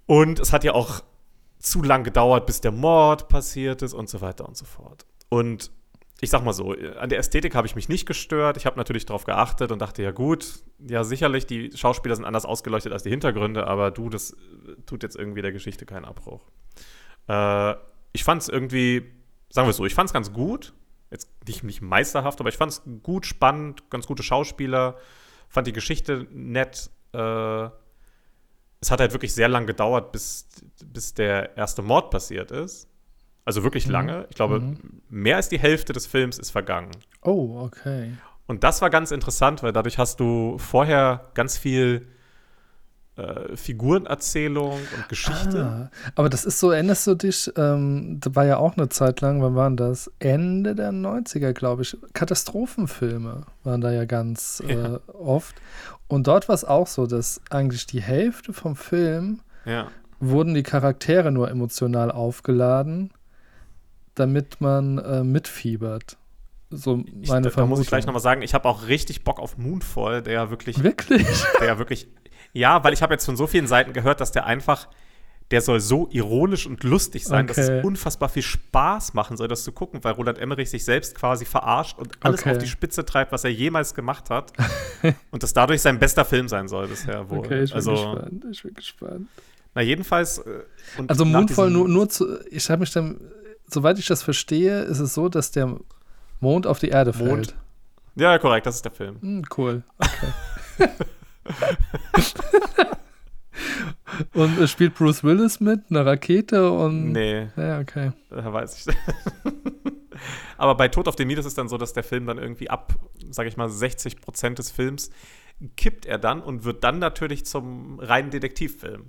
Und es hat ja auch zu lang gedauert, bis der Mord passiert ist und so weiter und so fort. Und ich sag mal so, an der Ästhetik habe ich mich nicht gestört. Ich habe natürlich darauf geachtet und dachte, ja gut, ja sicherlich, die Schauspieler sind anders ausgeleuchtet als die Hintergründe, aber du, das äh, tut jetzt irgendwie der Geschichte keinen Abbruch. Äh, ich fand es irgendwie, sagen wir es so, ich fand es ganz gut. Jetzt nicht, nicht meisterhaft, aber ich fand es gut, spannend, ganz gute Schauspieler. Fand die Geschichte nett. Äh, es hat halt wirklich sehr lang gedauert, bis, bis der erste Mord passiert ist. Also wirklich Mhm. lange. Ich glaube, Mhm. mehr als die Hälfte des Films ist vergangen. Oh, okay. Und das war ganz interessant, weil dadurch hast du vorher ganz viel äh, Figurenerzählung und Geschichte. Ah, aber das ist so, erinnerst du dich, ähm, da war ja auch eine Zeit lang, wann waren das? Ende der 90er, glaube ich. Katastrophenfilme waren da ja ganz Ja. Äh, oft. Und dort war es auch so, dass eigentlich die Hälfte vom Film Ja. wurden die Charaktere nur emotional aufgeladen, damit man äh, mitfiebert. So Ich, meine da, da Vermutung. muss ich gleich nochmal sagen, ich habe auch richtig Bock auf Moonfall, der ja wirklich Wirklich? der wirklich. Ja, weil ich habe jetzt von so vielen Seiten gehört, dass der einfach, der soll so ironisch und lustig sein, dass Okay. es unfassbar viel Spaß machen soll, das zu gucken, weil Roland Emmerich sich selbst quasi verarscht und alles Okay. auf die Spitze treibt, was er jemals gemacht hat. und das dadurch sein bester Film sein soll bisher wohl. Okay, ich bin also, gespannt. Ich bin gespannt. na jedenfalls. äh, Also diesem- nur, nur zu, ich habe mich dann, soweit ich das verstehe, ist es so, dass der Mond auf die Erde Mond. fällt. Ja, korrekt, das ist der Film. Hm, cool. Okay. und es spielt Bruce Willis mit, eine Rakete und. Nee, Ja, okay. da weiß ich. Aber bei Tod auf dem Nil ist es dann so, dass der Film dann irgendwie ab, sage ich mal, 60 Prozent des Films kippt er dann und wird dann natürlich zum reinen Detektivfilm.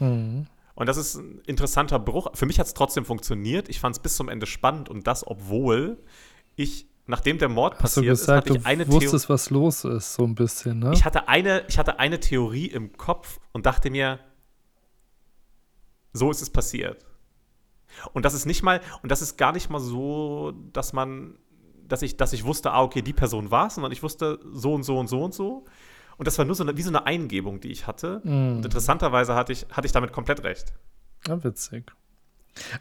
Mhm. Und das ist ein interessanter Bruch. Für mich hat es trotzdem funktioniert. Ich fand es bis zum Ende spannend und das, obwohl ich, nachdem der Mord Hast du passiert ist, gesagt, hatte du ich eine Theorie. wusstest, was los ist, so ein bisschen, ne? Ich hatte, eine, ich hatte eine Theorie im Kopf und dachte mir, so ist es passiert. Und das ist nicht mal, und das ist gar nicht mal so, dass man, dass ich, dass ich wusste, ah, okay, die Person war es, sondern ich wusste so und so und so und so. Und das war nur so eine, wie so eine Eingebung, die ich hatte. Mhm. Und interessanterweise hatte ich, hatte ich damit komplett recht. Ja, witzig.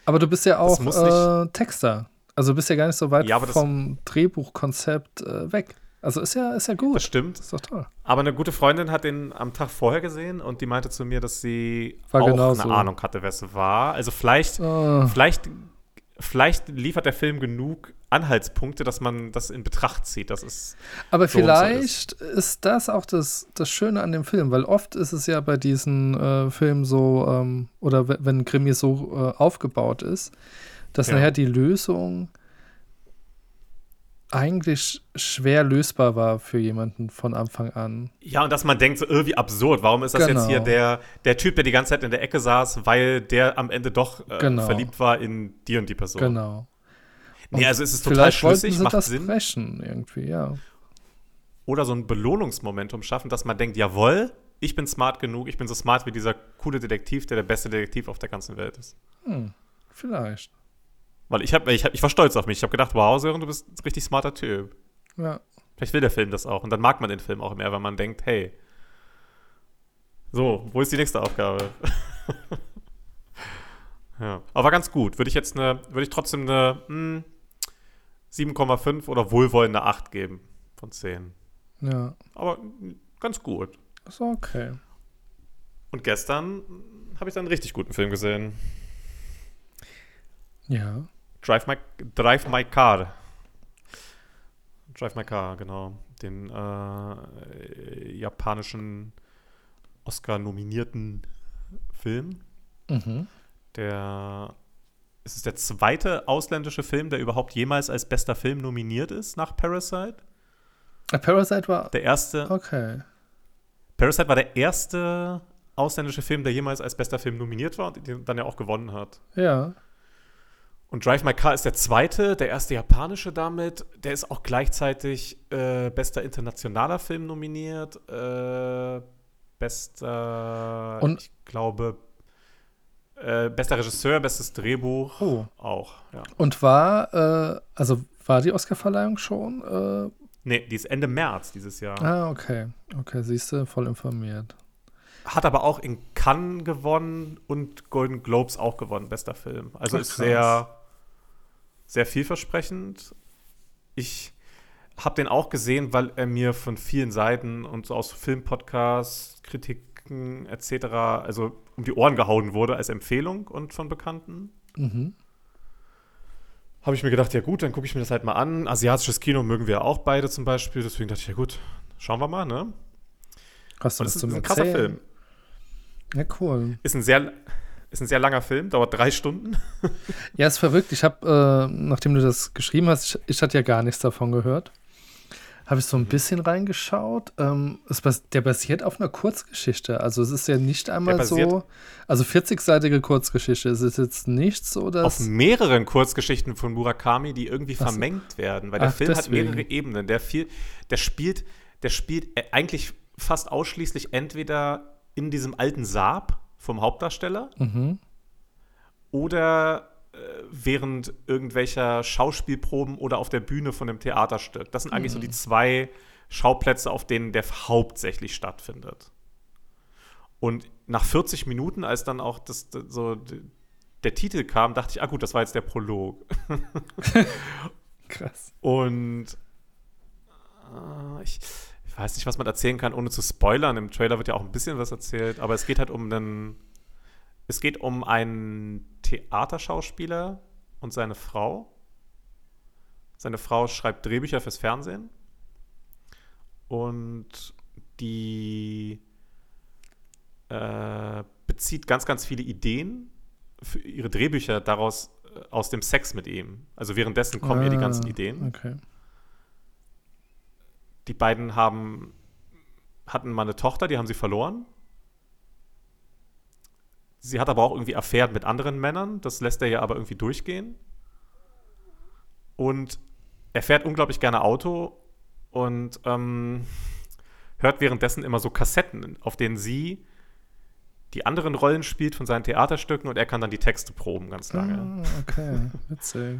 Aber du bist ja auch äh, Texter. Also du bist ja gar nicht so weit Ja, vom Drehbuchkonzept äh, weg. Also ist ja, ist ja gut. Das stimmt. ist doch toll. Aber eine gute Freundin hat den am Tag vorher gesehen und die meinte zu mir, dass sie War auch genauso. eine Ahnung hatte, wer es war. Also vielleicht Ah, Vielleicht vielleicht liefert der Film genug Anhaltspunkte, dass man das in Betracht zieht. Das ist Aber so und so vielleicht ist. das auch das, das Schöne an dem Film, weil oft ist es ja bei diesen äh, Filmen so, ähm, oder we- wenn Krimi so äh, aufgebaut ist, dass Ja. nachher die Lösung eigentlich schwer lösbar war für jemanden von Anfang an. Ja, und dass man denkt, so irgendwie absurd. Warum ist das Genau. jetzt hier der, der Typ, der die ganze Zeit in der Ecke saß, weil der am Ende doch äh, Genau. verliebt war in die und die Person? Genau. Nee, also es ist total schlüssig, sie macht das Sinn. brechen irgendwie, ja. Oder so ein Belohnungsmomentum schaffen, dass man denkt, jawohl, ich bin smart genug, ich bin so smart wie dieser coole Detektiv, der der beste Detektiv auf der ganzen Welt ist. Hm, vielleicht. Weil ich, hab, ich, hab, ich war stolz auf mich. Ich habe gedacht, wow, Sören, du bist ein richtig smarter Typ. Ja. Vielleicht will der Film das auch. Und dann mag man den Film auch mehr, weil man denkt, hey, so, wo ist die nächste Aufgabe? ja, aber ganz gut. Würde ich jetzt eine, würde ich trotzdem eine hm, 7,5 oder wohlwollende 8 geben von 10. Ja. Aber hm, ganz gut. Ist okay. Und gestern habe ich dann einen richtig guten Film gesehen. Ja. Drive My, Drive My Car. Drive My Car, genau. Den äh, japanischen Oscar-nominierten Film. Mhm. Der es ist der zweite ausländische Film, der überhaupt jemals als bester Film nominiert ist nach Parasite. A Parasite war. Der erste Okay. Parasite war der erste ausländische Film, der jemals als bester Film nominiert war und den dann ja auch gewonnen hat. Ja. Und Drive My Car ist der zweite, der erste japanische damit. Der ist auch gleichzeitig äh, bester internationaler Film nominiert. Äh, bester, Und- ich glaube, äh, bester Regisseur, bestes Drehbuch Oh. auch. Ja. Und war, äh, also war die Oscarverleihung schon? Äh, Nee, die ist Ende März dieses Jahr. ah, okay. Okay, siehst du, voll informiert. Hat aber auch in Cannes gewonnen und Golden Globes auch gewonnen, bester Film. Also Ach, ist sehr, sehr vielversprechend. Ich habe den auch gesehen, weil er mir von vielen Seiten und so aus Filmpodcasts, Kritiken etc. also um die Ohren gehauen wurde als Empfehlung und von Bekannten. Mhm. Habe ich mir gedacht, ja gut, dann gucke ich mir das halt mal an. Asiatisches Kino mögen wir auch beide zum Beispiel. Deswegen dachte ich, ja gut, schauen wir mal, ne? Hast du Und es ist zum ein krasser Erzählen? Film. Ja, cool. Ist ein sehr, ist ein sehr langer Film, dauert drei Stunden. Ja, ist verrückt. Ich habe, äh, nachdem du das geschrieben hast, ich, ich hatte ja gar nichts davon gehört, habe ich so ein Mhm. bisschen reingeschaut. Ähm, es bas der basiert auf einer Kurzgeschichte. Also es ist ja nicht einmal so, also 40-seitige Kurzgeschichte. Es ist jetzt nicht so, auf dass mehreren Kurzgeschichten von Murakami, die irgendwie Ach vermengt werden, weil der Ach, Film deswegen. hat mehrere Ebenen. Der viel, der spielt, der spielt äh, eigentlich fast ausschließlich entweder in diesem alten Saab vom Hauptdarsteller mhm. oder äh, während irgendwelcher Schauspielproben oder auf der Bühne von einem Theaterstück. Das sind eigentlich so die zwei Schauplätze, auf denen der hauptsächlich stattfindet. Und nach 40 Minuten, als dann auch das, das so der Titel kam, dachte ich, ah gut, das war jetzt der Prolog. krass. Und äh, ich weiß nicht, was man erzählen kann, ohne zu spoilern. Im Trailer wird ja auch ein bisschen was erzählt, aber es geht halt um einen. Es geht um einen Theaterschauspieler und seine Frau. Seine Frau schreibt Drehbücher fürs Fernsehen. Und die äh, bezieht ganz, ganz viele Ideen für ihre Drehbücher daraus äh, aus dem Sex mit ihm. Also währenddessen kommen ihr die ganzen Ah, Ideen. Okay. Die beiden haben, hatten mal eine Tochter, die haben sie verloren. Sie hat aber auch irgendwie Affären mit anderen Männern, das lässt er ja aber irgendwie durchgehen. Und er fährt unglaublich gerne Auto und ähm, hört währenddessen immer so Kassetten, auf denen sie die anderen Rollen spielt von seinen Theaterstücken und er kann dann die Texte proben ganz lange. Ah, okay. Witzig.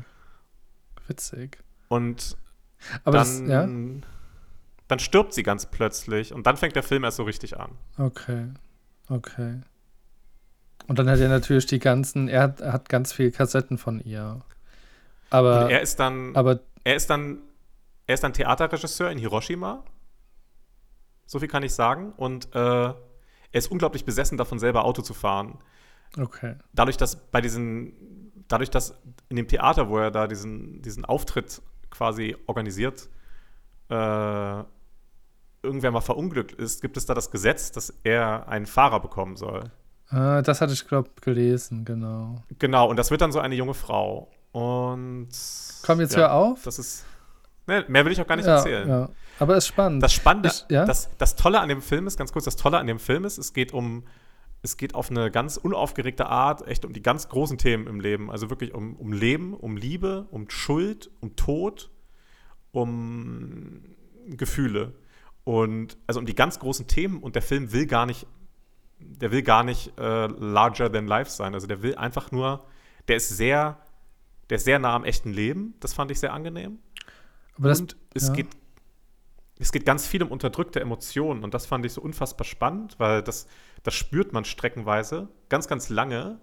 Witzig. Und Aber dann, das, ja? Dann stirbt sie ganz plötzlich und dann fängt der Film erst so richtig an. Okay. Okay. Und dann hat er natürlich die ganzen, er hat, er hat ganz viele Kassetten von ihr. Aber, Und er ist dann, aber er ist dann, er ist dann Theaterregisseur in Hiroshima. So viel kann ich sagen. Und äh, er ist unglaublich besessen davon, selber Auto zu fahren. okay. Dadurch, dass bei diesen dadurch, dass in dem Theater, wo er da diesen, diesen Auftritt quasi organisiert, äh, irgendwer mal verunglückt ist, gibt es da das Gesetz, dass er einen Fahrer bekommen soll. Ah, das hatte ich, glaube gelesen, genau. Genau, und das wird dann so eine junge Frau. Und. Komm, jetzt hör auf. Das ist. Ne, mehr will ich auch gar nicht ja, erzählen. Ja. Aber es ist spannend. Das Spannende, Ich- ja? das, das Tolle an dem Film ist, ganz kurz, das Tolle an dem Film ist, es geht um, es geht auf eine ganz unaufgeregte Art, echt um die ganz großen Themen im Leben. Also wirklich um, um Leben, um Liebe, um Schuld, um Tod, um Gefühle. Und also um die ganz großen Themen und der Film will gar nicht, der will gar nicht äh, larger than life sein. Also der will einfach nur, der ist sehr, der ist sehr nah am echten Leben. Das fand ich sehr angenehm. Aber das, und es ja. geht es geht ganz viel um unterdrückte Emotionen und das fand ich so unfassbar spannend, weil das, das spürt man streckenweise ganz, ganz lange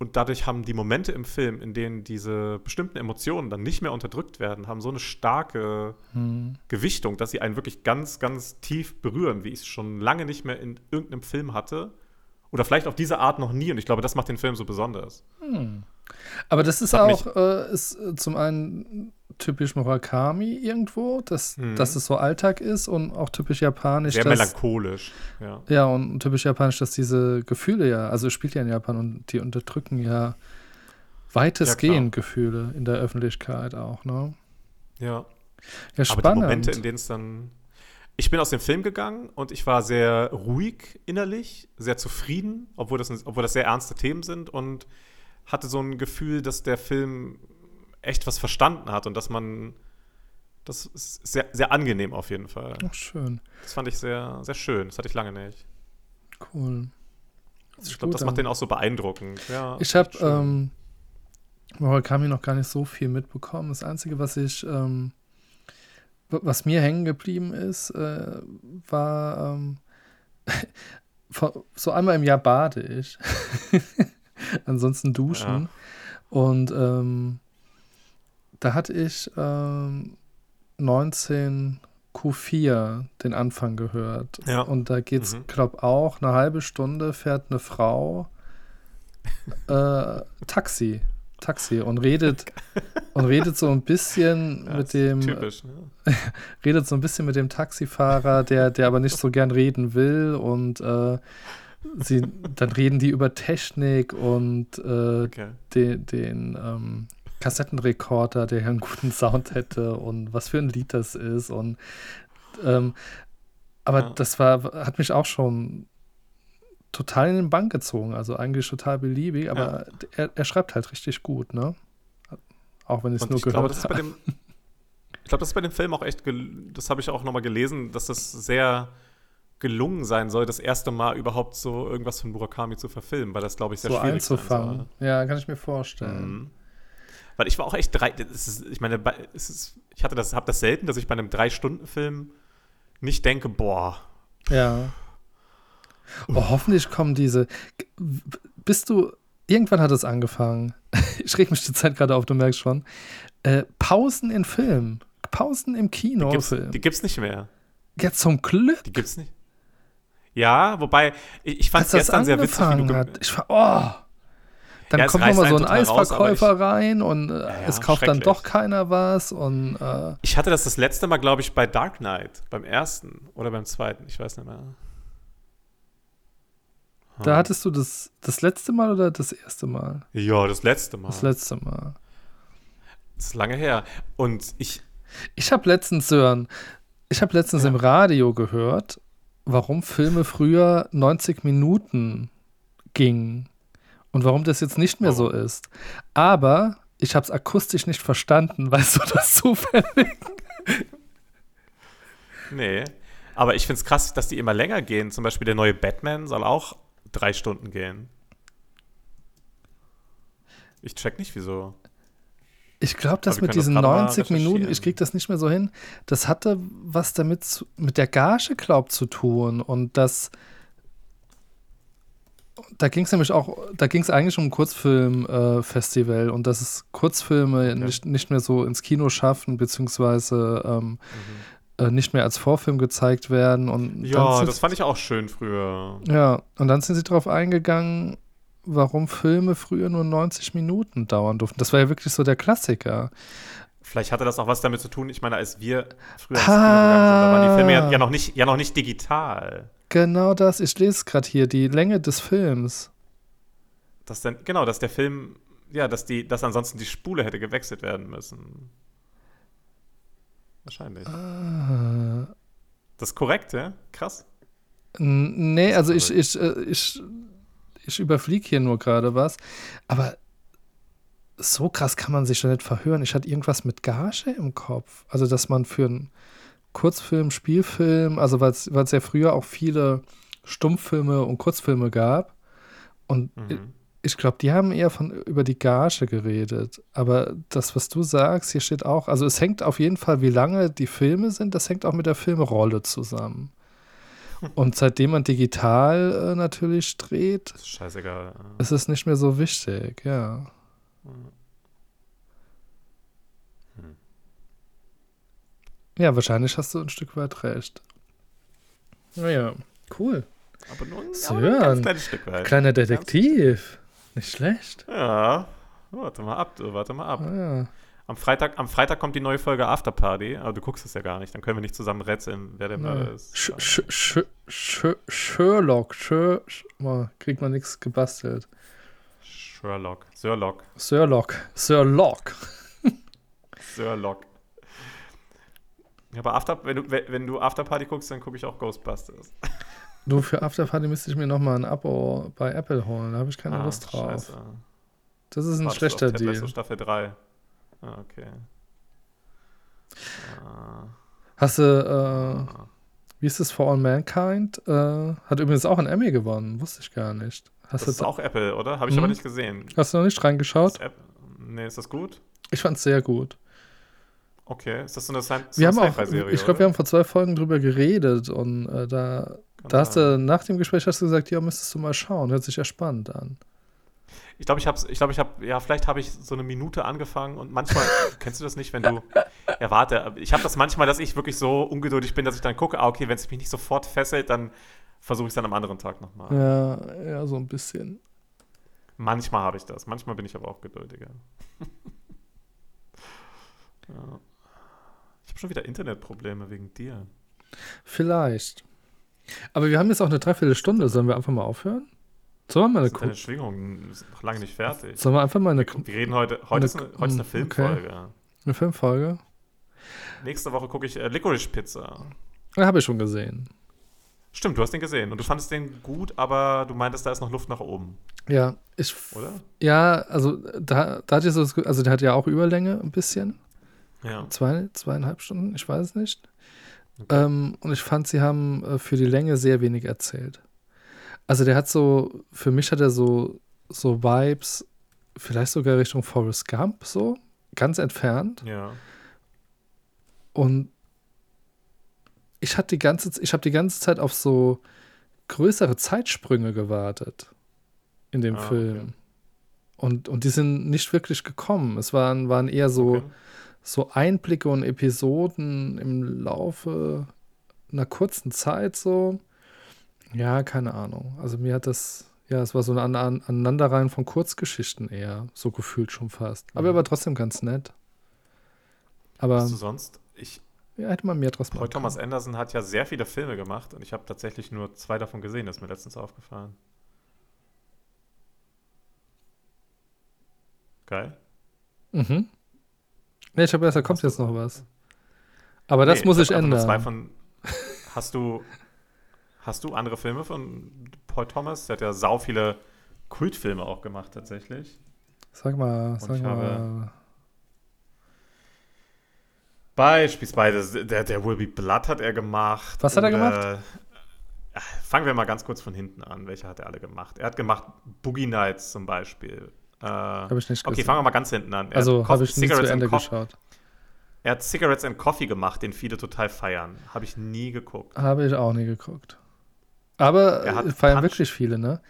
und dadurch haben die Momente im Film, in denen diese bestimmten Emotionen dann nicht mehr unterdrückt werden, haben so eine starke Hm. Gewichtung, dass sie einen wirklich ganz, ganz tief berühren, wie ich es schon lange nicht mehr in irgendeinem Film hatte. Oder vielleicht auf diese Art noch nie. Und ich glaube, das macht den Film so besonders. Aber das ist hat auch äh, ist äh, zum einen typisch Murakami irgendwo, dass, Mhm. dass es so Alltag ist und auch typisch japanisch. Sehr dass, melancholisch. Ja. Ja, und typisch japanisch, dass diese Gefühle ja, also es spielt ja in Japan und die unterdrücken ja weitestgehend Gefühle in der Öffentlichkeit auch, ne? ja. Ja, Aber spannend. die Momente, in denen es dann. Ich bin aus dem Film gegangen und ich war sehr ruhig innerlich, sehr zufrieden, obwohl das, obwohl das sehr ernste Themen sind und hatte so ein Gefühl, dass der Film echt was verstanden hat und dass man. Das ist sehr, sehr angenehm auf jeden Fall. Ach, schön, Das fand ich sehr, sehr schön. Das hatte ich lange nicht. cool. Sich Ich glaube, das macht den auch so beeindruckend. Ja, Ich habe ähm, Murakami noch gar nicht so viel mitbekommen. Das Einzige, was ich, ähm, wa- was mir hängen geblieben ist, äh, war ähm, so einmal im Jahr bade ich. Ansonsten duschen. Und ähm, da hatte ich ähm, 19 Q4 den Anfang gehört. Ja. Und da geht's, Mhm. glaub auch eine halbe Stunde fährt eine Frau äh, Taxi. Taxi und redet und redet so ein bisschen Ja, mit dem Typisch, ne? redet so ein bisschen mit dem Taxifahrer, der der aber nicht so gern reden will und äh, sie dann reden die über Technik und äh, Okay. den, den ähm, Kassettenrekorder, der ja einen guten Sound hätte und was für ein Lied das ist und ähm, aber Ja. das war hat mich auch schon total in den Bann gezogen, also eigentlich total beliebig, aber er, er schreibt halt richtig gut, ne? Auch wenn ich es nur glaube, gehört das ist bei habe. dem, ich glaube, das ist bei dem Film auch echt, das habe ich auch nochmal gelesen, dass das sehr gelungen sein soll, das erste Mal überhaupt so irgendwas von Murakami zu verfilmen, weil das, glaube ich, sehr So schwierig sein einzufangen. Ja, kann ich mir vorstellen. soll. Mhm. Weil ich war auch echt drei, ist, ich meine, ist, ich hatte das, habe das selten, dass ich bei einem Drei-Stunden-Film nicht denke, boah, Ja. Oh, hoffentlich kommen diese. Bist du. Irgendwann hat es angefangen. Ich reg mich die Zeit gerade auf, du merkst schon. Äh, Pausen in Filmen. Pausen im die gibt's, die gibt's nicht mehr. Ja, zum Glück. Die gibt's nicht. Ja, wobei, ich, ich fand es gestern sehr witzig, wie du, hat. Ich war, oh. Dann Ja, kommt nochmal so ein total raus, Eisverkäufer rein und äh, ja, es kauft dann doch keiner was und äh, Ich hatte das das letzte Mal, glaube ich, bei Dark Knight, beim ersten oder beim zweiten, ich weiß nicht mehr. da Hm. hattest du das das letzte Mal oder das erste Mal? Ja, das letzte Mal. Das letzte Mal. Das ist lange her. Und ich, Ich habe letztens, Sören, ich habe letztens Ja. im Radio gehört, warum Filme früher 90 Minuten gingen und warum das jetzt nicht mehr Oh. so ist. Aber ich habe es akustisch nicht verstanden, weißt du das zufällig? nee. Aber ich finde es krass, dass die immer länger gehen. Zum Beispiel der neue Batman soll auch drei Stunden gehen. Ich check nicht, wieso. Ich glaube, das wir mit das diesen mal 90 Minuten, ich kriege das nicht mehr so hin, das hatte was damit zu, mit der Gage, glaub zu tun. Und das, da ging es nämlich auch, da ging es eigentlich um ein Kurzfilmfestival äh, und dass es Kurzfilme nicht, nicht mehr so ins Kino schaffen, beziehungsweise ähm, äh, nicht mehr als Vorfilm gezeigt werden. Und Ja, sind das fand ich auch schön früher. ja, und dann sind sie darauf eingegangen, warum Filme früher nur 90 Minuten dauern durften. Das war ja wirklich so der Klassiker. Vielleicht hatte das auch was damit zu tun, ich meine, als wir früher ins Kino gegangen sind, da waren die Filme ja, ja, noch nicht, ja noch nicht digital. Genau das, ich lese es gerade hier, die Länge des Films. Dass dann, genau, dass der Film, ja, dass die, dass ansonsten die Spule hätte gewechselt werden müssen. Wahrscheinlich. Ah. Das ist korrekt, ja? Krass. N- Nee, also ich, ich, äh, ich, ich überfliege hier nur gerade was. Aber so krass kann man sich doch nicht verhören. Ich hatte irgendwas mit Gage im Kopf. Also, dass man für einen Kurzfilm, Spielfilm, also weil es ja früher auch viele Stummfilme und Kurzfilme gab. Und Mhm. ich glaube, die haben eher von über die Gage geredet. Aber das, was du sagst, hier steht auch, also es hängt auf jeden Fall, wie lange die Filme sind, das hängt auch mit der Filmrolle zusammen. Und seitdem man digital äh, natürlich dreht, ist scheißegal. ist es nicht mehr so wichtig, ja. Hm. Ja, wahrscheinlich hast du ein Stück weit recht. Naja, cool. Aber nur ein, So, ja, ein kleines Stück weit. Kleiner Detektiv. Nicht schlecht. Ja. Warte mal ab, du, warte mal ab. Ah, ja. Am Freitag, am Freitag kommt die neue Folge Afterparty, aber du guckst es ja gar nicht. Dann können wir nicht zusammen rätseln, wer der Mörder Ja. ist. Sch Sch Sch Sch Sherlock. Sher Sch mal, kriegt man nichts gebastelt. Sherlock. Sherlock. Sherlock. Sherlock. Sherlock. Ja, aber After, wenn, du, wenn du Afterparty guckst, dann gucke ich auch Ghostbusters. Du, für Afterparty müsste ich mir nochmal ein Abo bei Apple holen. Da habe ich keine Ah, Lust drauf. Scheiße. Das ist ein Wartest du schlechter Deal. Lasso Staffel 3. Ah, okay. Ah, Hast du, äh, ah. wie ist es For All Mankind? Äh, hat übrigens auch einen Emmy gewonnen. Wusste ich gar nicht. Hast, Das ist auch Apple, oder? Habe ich Mhm. aber nicht gesehen. hast du noch nicht reingeschaut? Ist App nee, ist das gut? Ich fand es sehr gut. Okay. Ist das so eine, Sci- Wir haben auch, ich glaube, wir haben vor zwei Folgen drüber geredet und äh, da, Kann da hast sein. du nach dem Gespräch hast du gesagt, ja, müsstest du mal schauen. Hört sich ja spannend an. Ich glaube, ich habe, ich glaube, ich habe, ja, vielleicht habe ich so eine Minute angefangen und manchmal, kennst du das nicht, wenn du, ja, warte, ich habe das manchmal, dass ich wirklich so ungeduldig bin, dass ich dann gucke, ah, okay, wenn es mich nicht sofort fesselt, dann versuche ich es dann am anderen Tag nochmal. Ja, ja, so ein bisschen. Manchmal habe ich das, manchmal bin ich aber auch geduldiger. ja. Ich habe schon wieder Internetprobleme wegen dir. Vielleicht. Aber wir haben jetzt auch eine Dreiviertelstunde. Sollen wir einfach mal aufhören? Sollen wir mal eine, deine Schwingungen sind noch lange nicht fertig. sollen wir einfach mal eine, Wir reden heute, heute ist eine, heute ist eine Okay. Filmfolge. eine Filmfolge? Nächste Woche gucke ich äh, Licorice Pizza. Ja, habe ich schon gesehen. Stimmt, du hast den gesehen und du fandest den gut, aber du meintest, da ist noch Luft nach oben, Ja, ich. oder? Ja, also da, da hatte ich so, also der hat ja auch Überlänge ein bisschen. Ja. Zwei, zweieinhalb Stunden, ich weiß es nicht. Ähm, und ich fand, sie haben äh, für die Länge sehr wenig erzählt. Also der hat so, für mich hat er so, so Vibes, vielleicht sogar Richtung Forrest Gump, so, ganz entfernt. Ja. Und ich hatte die ganze, ich habe die ganze Zeit auf so größere Zeitsprünge gewartet in dem Ah, okay. Film. Und, und die sind nicht wirklich gekommen. Es waren, waren eher so, Okay. So Einblicke und Episoden im Laufe einer kurzen Zeit so. Ja, keine Ahnung. Also mir hat das, ja, es war so An An Aneinanderreihen von Kurzgeschichten eher, so gefühlt schon fast. Aber er Mhm. war trotzdem ganz nett. Aber Hast du sonst? Ich, ja, hätte man mehr draus Paul machen Thomas. Anderson hat ja sehr viele Filme gemacht und ich habe tatsächlich nur zwei davon gesehen, das ist mir letztens aufgefallen. Geil. Mhm. Nee, ich habe erst, da kommt jetzt noch was. Aber das Nee, muss ich ändern. Zwei von, hast du hast du andere Filme von Paul Thomas? Der hat ja sau viele Kultfilme auch gemacht tatsächlich. Sag mal, sag ich mal. Beispielsweise der, der Will Be Blood hat er gemacht. Was hat er Oder- Ach, Fangen wir mal ganz kurz von hinten an. Welche hat er alle gemacht? Er hat gemacht Boogie Nights zum Beispiel. Äh, Habe ich nicht okay, gesehen. fangen wir mal ganz hinten an. Er also habe ich nicht zu Ende geschaut. Er hat Cigarettes and Coffee gemacht, den viele total feiern. Habe ich nie geguckt. Habe ich auch nie geguckt. Aber feiern Punch- wirklich viele, ne?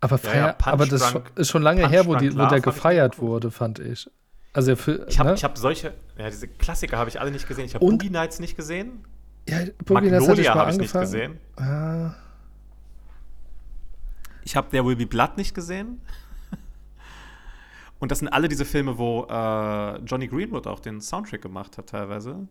Aber, Ja, feier, ja, Punch aber das Drunk- ist schon lange Punch her, wo, die, wo der hab gefeiert wurde, fand ich. Also für, Ich habe ne? hab solche, ja, diese Klassiker habe ich alle nicht gesehen. Ich habe Boogie Nights nicht gesehen. ja, Boogie Nights hatte ich habe ich nicht gesehen. Ah, Ich habe There Will Be Blood nicht gesehen. Und das sind alle diese Filme, wo äh, Johnny Greenwood auch den Soundtrack gemacht hat, teilweise.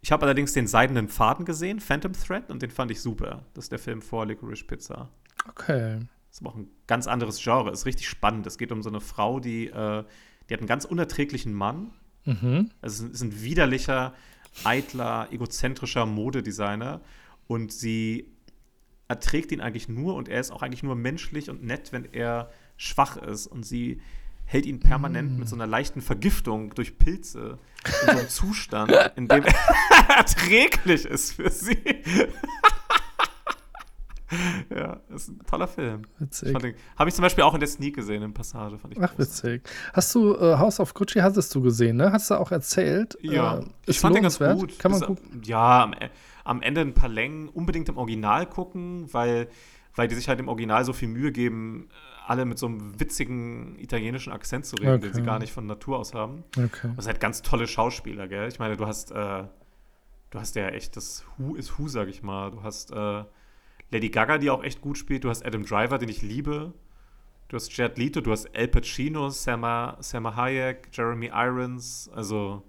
Ich habe allerdings den Seidenen Faden gesehen, Phantom Thread, und den fand ich super. Das ist der Film vor Licorice Pizza. Okay. Das ist auch ein ganz anderes Genre. Ist richtig spannend. Es geht um so eine Frau, die, äh, die hat einen ganz unerträglichen Mann. Mhm. Also es ist ein widerlicher, eitler, egozentrischer Modedesigner. Und sie erträgt ihn eigentlich nur und er ist auch eigentlich nur menschlich und nett, wenn er schwach ist. Und sie hält ihn permanent mit so einer leichten Vergiftung durch Pilze in so einem Zustand, in dem er erträglich ist für sie. ja, ist ein toller Film. Witzig. Habe ich zum Beispiel auch in der Sneak gesehen, in Passage. Fand ich Ach, witzig. Hast du äh, House of Gucci, hattest du gesehen, ne? Hast du auch erzählt? Ja, äh, ich fand den ganz gut. Kann man Ist, gucken? Ja, am, am Ende ein paar Längen unbedingt im Original gucken, weil, weil die sich halt im Original so viel Mühe geben, alle mit so einem witzigen italienischen Akzent zu reden, Okay. den sie gar nicht von Natur aus haben. Okay. Das sind halt ganz tolle Schauspieler, gell? Ich meine, du hast, äh, du hast ja echt, das Who ist Who, sag ich mal. Du hast äh, Lady Gaga, die auch echt gut spielt. Du hast Adam Driver, den ich liebe. Du hast Jared Leto, du hast El Pacino, Selma, Selma Hayek, Jeremy Irons. Also,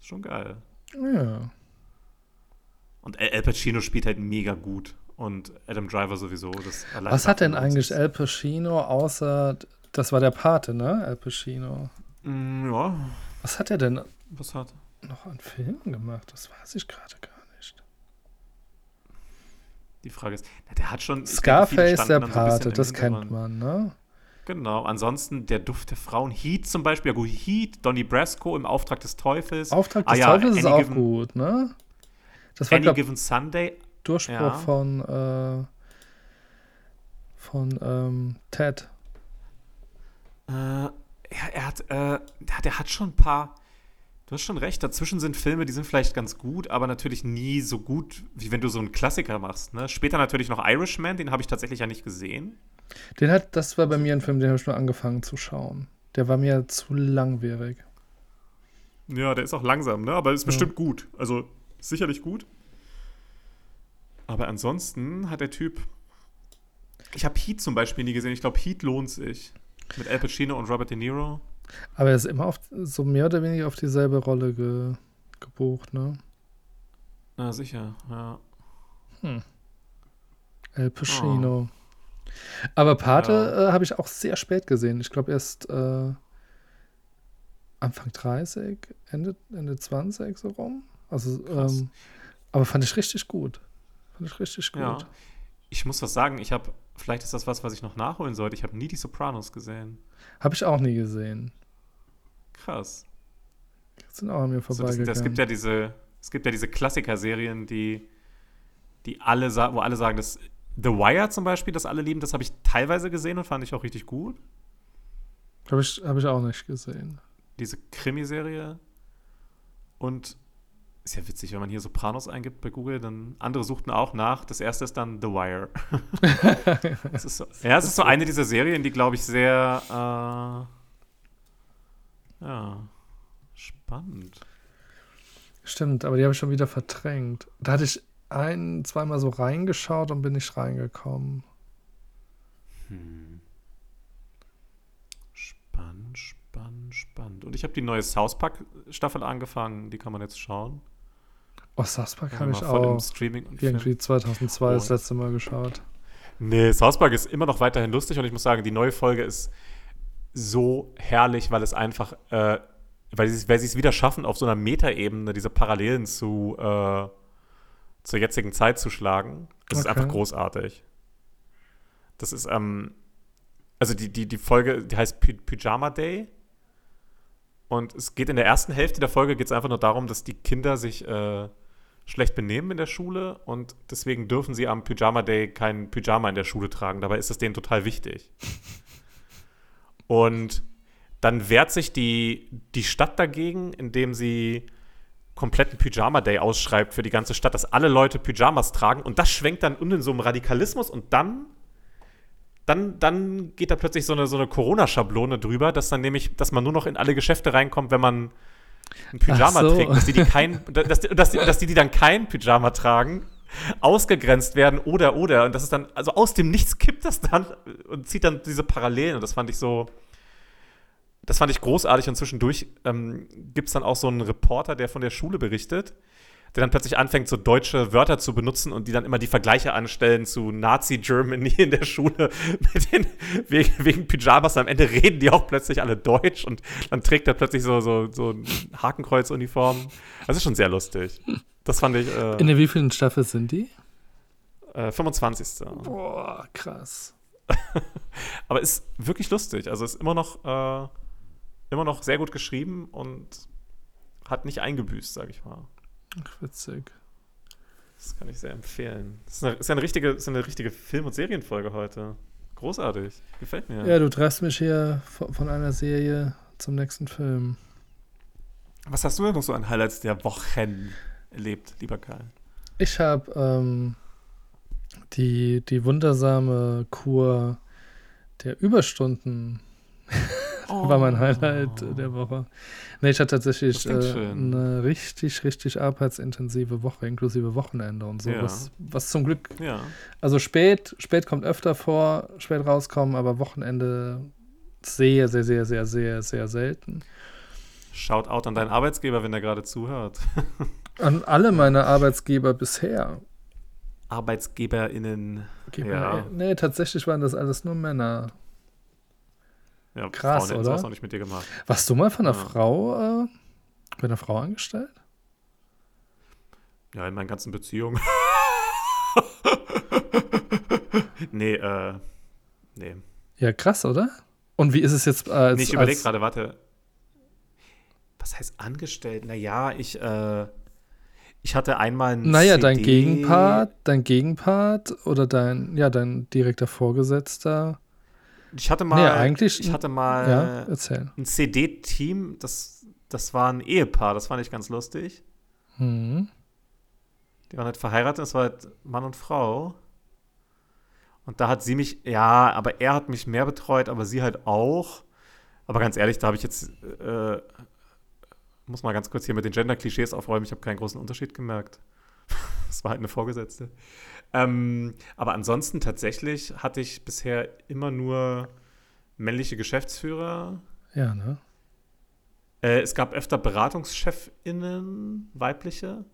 schon geil. Ja. Und El Pacino spielt halt mega gut. Und Adam Driver sowieso. Was hat denn eigentlich. Al Pacino außer, das war der Pate, ne? Al Pacino. Mm, ja, Was hat er denn was hat. noch an Filmen gemacht? Das weiß ich gerade gar nicht. Die Frage ist, na, der hat schon. Scarface, der so Pate, im das kennt man, ne? Genau, ansonsten der Duft der Frauen. Heat zum Beispiel, ja gut, Heat, Donnie Brasco im Auftrag des Teufels. Auftrag Ah des ja, Teufels ist auch Given- gut, ne? Das war, Any glaube Given Sunday. Durchbruch ja. von, äh, von ähm, Ted. Äh, ja, er hat, äh, ja, der hat schon ein paar. Du hast schon recht, dazwischen sind Filme, die sind vielleicht ganz gut, aber natürlich nie so gut, wie wenn du so einen Klassiker machst. Ne? Später natürlich noch Irishman, den habe ich tatsächlich ja nicht gesehen. Den hat, das war bei mir ein Film, den habe ich nur angefangen zu schauen. Der war mir zu langwierig. Ja, der ist auch langsam, ne? aber ist Ja. bestimmt gut. Also sicherlich gut. Aber ansonsten hat der Typ. Ich habe Heat zum Beispiel nie gesehen. Ich glaube, Heat lohnt sich. Mit Al Pacino und Robert De Niro. Aber er ist immer auf, so mehr oder weniger auf dieselbe Rolle ge, gebucht, ne? Na, sicher, ja. El Pacino. Aber Pate äh, habe ich auch sehr spät gesehen. Ich glaube erst äh, Anfang 30, Ende, Ende 20 so rum. Also, ähm, aber fand ich richtig gut. Fand ich richtig gut. Ja. Ich muss was sagen, ich habe, vielleicht ist das was, was ich noch nachholen sollte. Ich habe nie die Sopranos gesehen. Habe ich auch nie gesehen. Krass. Die sind auch an mir So, das, vorbeigegangen. das gibt ja diese, es gibt ja diese Klassiker-Serien, die, die alle, wo alle sagen, dass The Wire zum Beispiel, das alle lieben, das habe ich teilweise gesehen und fand ich auch richtig gut. Habe ich, hab ich auch nicht gesehen. diese Krimiserie. Und ist ja witzig, wenn man hier Sopranos eingibt bei Google, dann andere suchten auch nach. Das erste ist dann The Wire. das ist so, ja, es ist so eine dieser Serien, die, glaube ich, sehr äh, ja, spannend. Stimmt, aber die habe ich schon wieder verdrängt. Da hatte ich ein, zweimal so reingeschaut und bin nicht reingekommen. Hm. Spannend, spannend, spannend. Und ich habe die neue South Park Staffel angefangen, die kann man jetzt schauen. Oh, South Park habe ich voll im auch Streaming und Film- irgendwie 2002 das Oh. letzte Mal geschaut. Nee, South Park ist immer noch weiterhin lustig und ich muss sagen, die neue Folge ist so herrlich, weil es einfach, äh, weil sie weil es wieder schaffen, auf so einer Metaebene diese Parallelen zu äh, zur jetzigen Zeit zu schlagen. Das ist Okay. einfach großartig. Das ist, ähm, also die, die, die Folge, die heißt Py Pyjama Day. Und es geht in der ersten Hälfte der Folge geht es einfach nur darum, dass die Kinder sich äh, schlecht benehmen in der Schule und deswegen dürfen sie am Pyjama Day kein Pyjama in der Schule tragen. Dabei ist es denen total wichtig. Und dann wehrt sich die, die Stadt dagegen, indem sie kompletten Pyjama Day ausschreibt für die ganze Stadt, dass alle Leute Pyjamas tragen und das schwenkt dann um in so einem Radikalismus und dann dann, dann geht da plötzlich so eine, so eine Corona-Schablone drüber, dass dann nämlich, dass man nur noch in alle Geschäfte reinkommt, wenn man ein Pyjama so. trägt, dass die, die kein, dass, die, dass, die, dass die, die dann kein Pyjama tragen ausgegrenzt werden oder oder. Und das ist dann also aus dem Nichts kippt das dann und zieht dann diese Parallelen. Und das fand ich so das fand ich großartig. Und zwischendurch ähm, gibt es dann auch so einen Reporter, der von der Schule berichtet, der dann plötzlich anfängt, so deutsche Wörter zu benutzen und die dann immer die Vergleiche anstellen zu Nazi-Germany in der Schule den, wegen, wegen Pyjamas. Am Ende reden die auch plötzlich alle Deutsch und dann trägt er plötzlich so, so, so ein Hakenkreuz-Uniform. Das ist schon sehr lustig. Das fand ich. Äh, In der wievielten Staffel sind die? äh, 25. Boah, krass. Aber ist wirklich lustig. Also ist immer noch, äh, immer noch sehr gut geschrieben und hat nicht eingebüßt, sag ich mal. Ach, witzig. Das kann ich sehr empfehlen. Das ist eine, ist ja eine, richtige, ist eine richtige Film- und Serienfolge heute. Großartig. Gefällt mir. Ja, du treibst mich hier von von einer Serie zum nächsten Film. Was hast du denn noch so an Highlights der Wochen erlebt, lieber Karl? Ich habe ähm, die, die wundersame Kur der Überstunden war mein Highlight der Woche. Nee, ich hatte tatsächlich äh, eine richtig, richtig arbeitsintensive Woche, inklusive Wochenende und so. Ja. Was, was zum Glück, Ja. also spät, spät kommt öfter vor, spät rauskommen, aber Wochenende sehr, sehr, sehr, sehr, sehr, sehr selten. Shout out an deinen Arbeitsgeber, wenn er gerade zuhört. An alle meine Arbeitsgeber bisher. ArbeitsgeberInnen. Geber, Ja. Nee, tatsächlich waren das alles nur Männer. Ja, Krass, Frauen oder? sowas auch nicht mit dir gemacht. Warst du mal von einer Ja. Frau, äh, bei einer Frau angestellt? Ja, in meinen ganzen Beziehungen. nee, äh, nee. Ja, krass, oder? Und wie ist es jetzt äh, als, nee, ich überlege gerade, warte. Was heißt angestellt? Naja, ich, äh, ich hatte einmal ein Naja, dein CD Gegenpart, dein Gegenpart oder dein, ja, dein direkter Vorgesetzter. Ich hatte mal, Nee, eigentlich- ich hatte mal ja, erzähl. ein CD-Team, das, das war ein Ehepaar, das fand ich ganz lustig. Mhm. Die waren halt verheiratet, das war halt Mann und Frau. Und da hat sie mich, ja, aber er hat mich mehr betreut, aber sie halt auch. Aber ganz ehrlich, da habe ich jetzt, äh, muss mal ganz kurz hier mit den Gender-Klischees aufräumen, ich habe keinen großen Unterschied gemerkt. Das war halt eine Vorgesetzte. Ähm, aber ansonsten tatsächlich hatte ich bisher immer nur männliche Geschäftsführer. Ja, ne? Äh, es gab öfter BeratungschefInnen, weibliche.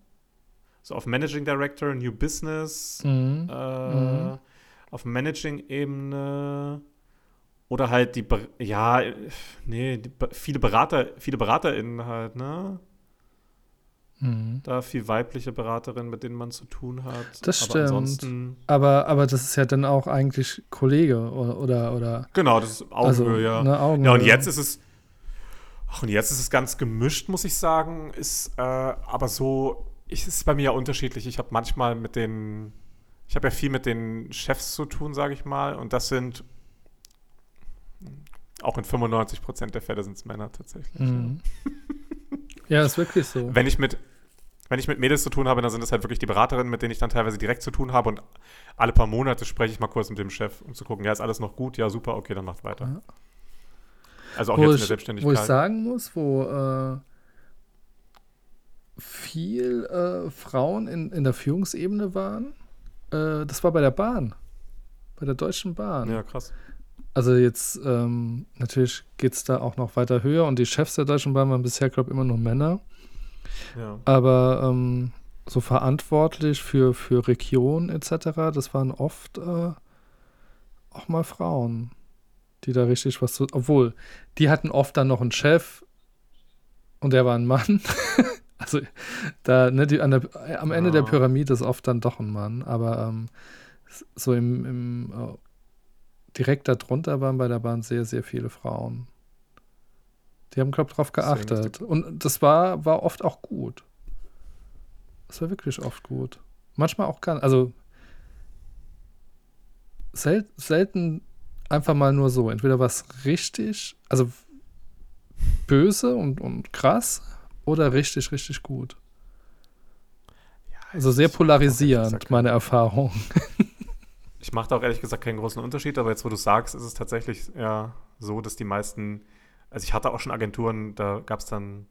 So auf Managing Director, New Business, Mhm. äh, Mhm. auf Managing-Ebene. Oder halt die, ja, äh, nee, die, viele Berater, viele BeraterInnen halt, ne? Mhm. Da viel weibliche Beraterinnen, mit denen man zu tun hat. Das Aber stimmt. Aber, aber das ist ja dann auch eigentlich Kollege oder, oder, genau, das ist Augenhöhe, also, ja. Ne, Augenhöhe. Ja, und jetzt ist es. Ach, und jetzt ist es ganz gemischt, muss ich sagen. Ist äh, aber so, ich, es ist bei mir ja unterschiedlich. Ich habe manchmal mit den, ich habe ja viel mit den Chefs zu tun, sage ich mal. Und das sind auch in 95 Prozent der Fälle sind es Männer tatsächlich. Mhm. Ja, ist wirklich so. Ja. Wenn ich mit wenn ich mit Mädels zu tun habe, dann sind es halt wirklich die Beraterinnen, mit denen ich dann teilweise direkt zu tun habe und alle paar Monate spreche ich mal kurz mit dem Chef, um zu gucken, ja, ist alles noch gut? Ja, super, okay, dann macht weiter. Ja. Also auch wo jetzt in der Selbstständigkeit. Wo ich sagen muss, wo äh, viel äh, Frauen in, in der Führungsebene waren, äh, das war bei der Bahn. Bei der Deutschen Bahn. ja, krass. Also jetzt, ähm, natürlich geht es da auch noch weiter höher und die Chefs der Deutschen Bahn waren bisher, glaube ich, immer nur Männer. Ja. Aber ähm, so verantwortlich für, für Region etc., das waren oft äh, auch mal Frauen, die da richtig was zu. Obwohl, die hatten oft dann noch einen Chef und der war ein Mann. also da, ne, die, an der, am Ende der Ah. Pyramide ist oft dann doch ein Mann, aber ähm, so im, im äh, direkt darunter waren bei der Bahn sehr, sehr viele Frauen. Die haben, glaube ich, darauf geachtet. Und das war, war oft auch gut. Das war wirklich oft gut. Manchmal auch gar Also sel selten einfach mal nur so. Entweder was richtig, also böse und, und krass oder richtig, richtig gut. Also sehr polarisierend, meine Erfahrung. Ich mache da auch ehrlich gesagt keinen großen Unterschied, aber jetzt, wo du sagst, ist es tatsächlich ja so, dass die meisten, also ich hatte auch schon Agenturen, da gab es dann,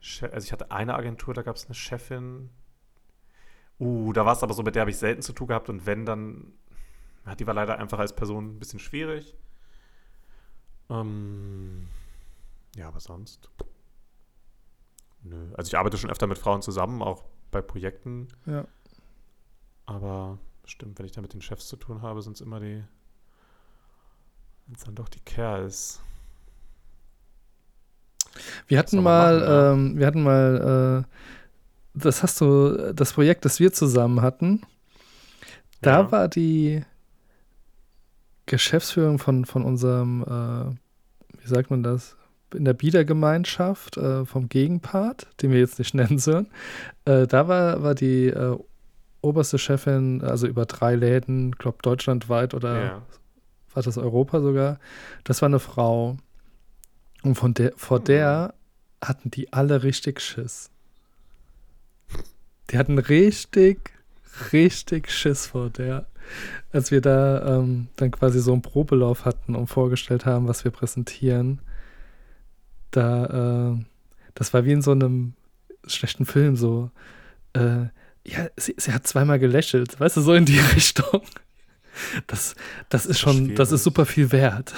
also ich hatte eine Agentur, da gab es eine Chefin Uh, da war es aber so, mit der habe ich selten zu tun gehabt und wenn, dann die war leider einfach als Person ein bisschen schwierig. Ähm, ja, aber sonst. Nö. Also ich arbeite schon öfter mit Frauen zusammen, auch bei Projekten. Ja. Aber stimmt, wenn ich da mit den Chefs zu tun habe, sind es immer die. Sind es dann doch die Kerls. Wir hatten mal, machen, ähm, wir hatten mal, äh, das hast du, das Projekt, das wir zusammen hatten, da Ja. war die Geschäftsführung von, von unserem, äh, wie sagt man das, in der Biedergemeinschaft äh, vom Gegenpart, den wir jetzt nicht nennen sollen, äh, da war, war die äh, oberste Chefin, also über drei Läden, glaube deutschlandweit oder Ja. war das Europa sogar, das war eine Frau. Und von der, vor Hm. der hatten die alle richtig Schiss. Die hatten richtig, richtig Schiss vor der. Als wir da ähm, dann quasi so einen Probelauf hatten und vorgestellt haben, was wir präsentieren, da, äh, das war wie in so einem schlechten Film, so, äh, ja, sie, sie hat zweimal gelächelt, weißt du, so in die Richtung. Das, das ist schon, das ist super viel wert.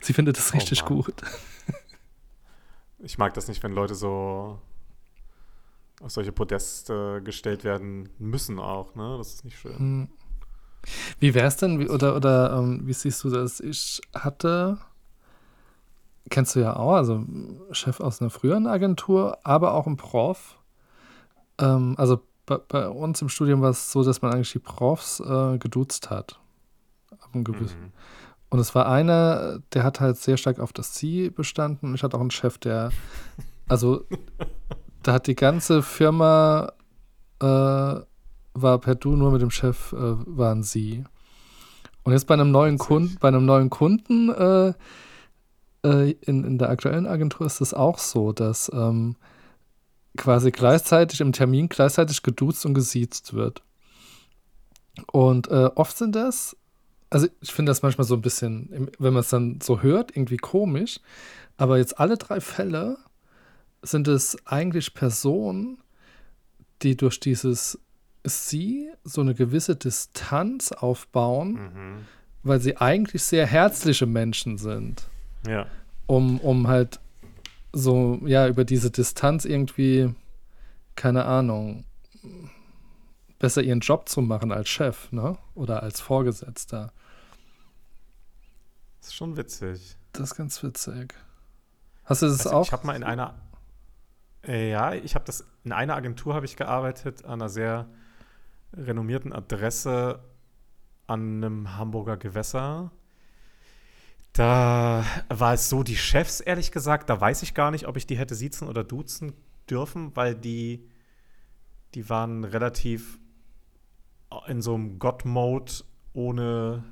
sie findet das Oh richtig Mann. gut. Ich mag das nicht, wenn Leute so auf solche Podeste gestellt werden müssen auch, ne? Das ist nicht schön. Hm. Wie wär's denn, wie, oder, oder ähm, wie siehst du das? Ich hatte, kennst du ja auch, also Chef aus einer früheren Agentur, aber auch ein Prof. Ähm, also bei, bei uns im Studium war es so, dass man eigentlich die Profs äh, geduzt hat. Ab einem gewissen. Mhm. Und es war einer, der hat halt sehr stark auf das Sie bestanden. Und ich hatte auch einen Chef, der, also da hat die ganze Firma äh, war per Du, nur mit dem Chef äh, waren Sie. Und jetzt bei einem neuen. Kunden, bei einem neuen Kunden äh, äh, in, in der aktuellen Agentur ist es auch so, dass ähm, quasi gleichzeitig im Termin gleichzeitig geduzt und gesiezt wird. Und äh, oft sind das also ich finde das manchmal so ein bisschen, wenn man es dann so hört, irgendwie komisch. Aber jetzt alle drei Fälle sind es eigentlich Personen, die durch dieses Sie so eine gewisse Distanz aufbauen, Mhm. weil sie eigentlich sehr herzliche Menschen sind, Ja. um, um halt so, ja, über diese Distanz irgendwie, keine Ahnung, besser ihren Job zu machen als Chef, ne? Oder als Vorgesetzter. Das ist schon witzig. Das ist ganz witzig. Hast du das du, auch? Ich habe mal in einer, äh, ja, ich habe das, in einer Agentur habe ich gearbeitet, an einer sehr renommierten Adresse an einem Hamburger Gewässer. Da war es so, die Chefs, ehrlich gesagt, da weiß ich gar nicht, ob ich die hätte siezen oder duzen dürfen, weil die, die waren relativ in so einem God-Mode ohne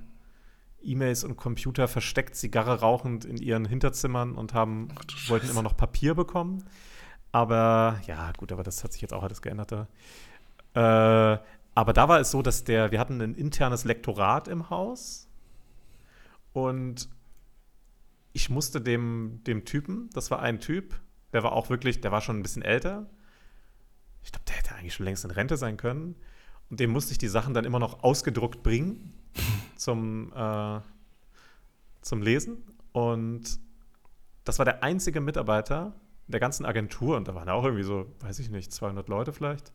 E-Mails und Computer versteckt, Zigarre rauchend in ihren Hinterzimmern und haben, wollten immer noch Papier bekommen. Aber ja, gut, aber das hat sich jetzt auch alles geändert da. Äh, aber da war es so, dass der, wir hatten ein internes Lektorat im Haus und ich musste dem, dem Typen, das war ein Typ, der war auch wirklich, der war schon ein bisschen älter. Ich glaube, der hätte eigentlich schon längst in Rente sein können. Und dem musste ich die Sachen dann immer noch ausgedruckt bringen zum, äh, zum Lesen. Und das war der einzige Mitarbeiter der ganzen Agentur, und da waren auch irgendwie so, weiß ich nicht, 200 Leute vielleicht.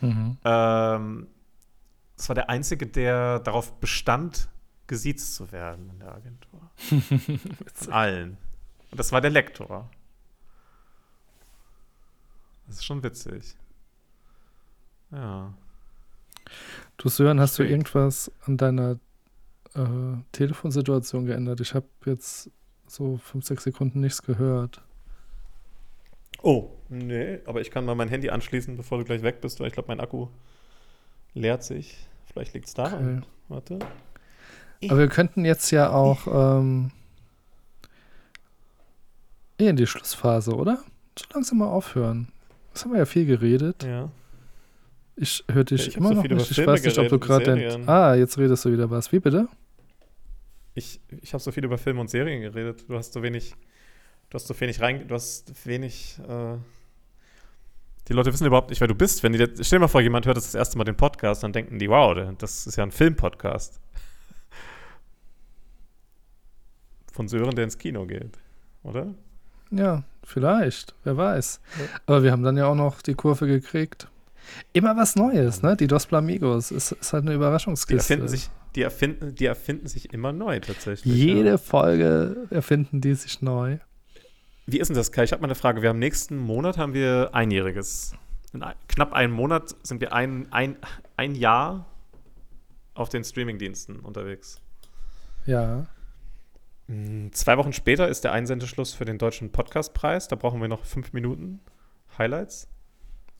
Mhm. Ähm, das war der einzige, der darauf bestand, gesiezt zu werden in der Agentur. Von allen. Und das war der Lektor. Das ist schon witzig. Ja. Du Sören, hast du irgendwas an deiner äh, Telefonsituation geändert? Ich habe jetzt so fünf, sechs Sekunden nichts gehört. Oh, nee, aber ich kann mal mein Handy anschließen, bevor du gleich weg bist, weil ich glaube, mein Akku leert sich. Vielleicht liegt es daran. Okay. Warte. Aber wir könnten jetzt ja auch ähm, eh in die Schlussphase, oder? So langsam mal aufhören. Das haben wir ja viel geredet. Ja. Ich höre dich Ja, ich immer so noch nicht. Ich Filme weiß nicht, ob du gerade dein. Ah, jetzt redest du wieder was. Wie bitte? Ich, ich habe so viel über Filme und Serien geredet. Du hast so wenig, du hast so wenig rein, du hast wenig äh, Die Leute wissen überhaupt nicht, wer du bist. Wenn die, stell dir mal vor, jemand hört das, das erste Mal den Podcast, dann denken die, wow, das ist ja ein Filmpodcast. Von Sören, der ins Kino geht, oder? Ja, vielleicht, wer weiß. Aber wir haben dann ja auch noch die Kurve gekriegt. Immer was Neues, ne? Die Dos Blamigos ist, ist halt eine Die Überraschungskiste. erfinden sich, die erfinden, die erfinden sich immer neu tatsächlich. Jede Ja. Folge erfinden die sich neu. Wie ist denn das, Kai? Ich habe mal eine Frage. Wir haben nächsten Monat haben wir einjähriges. In knapp einem Monat sind wir ein, ein, ein Jahr auf den Streamingdiensten unterwegs. Ja. Mm, Zwei Wochen später ist der Einsendeschluss für den Deutschen Podcastpreis. Da brauchen wir noch fünf Minuten Highlights.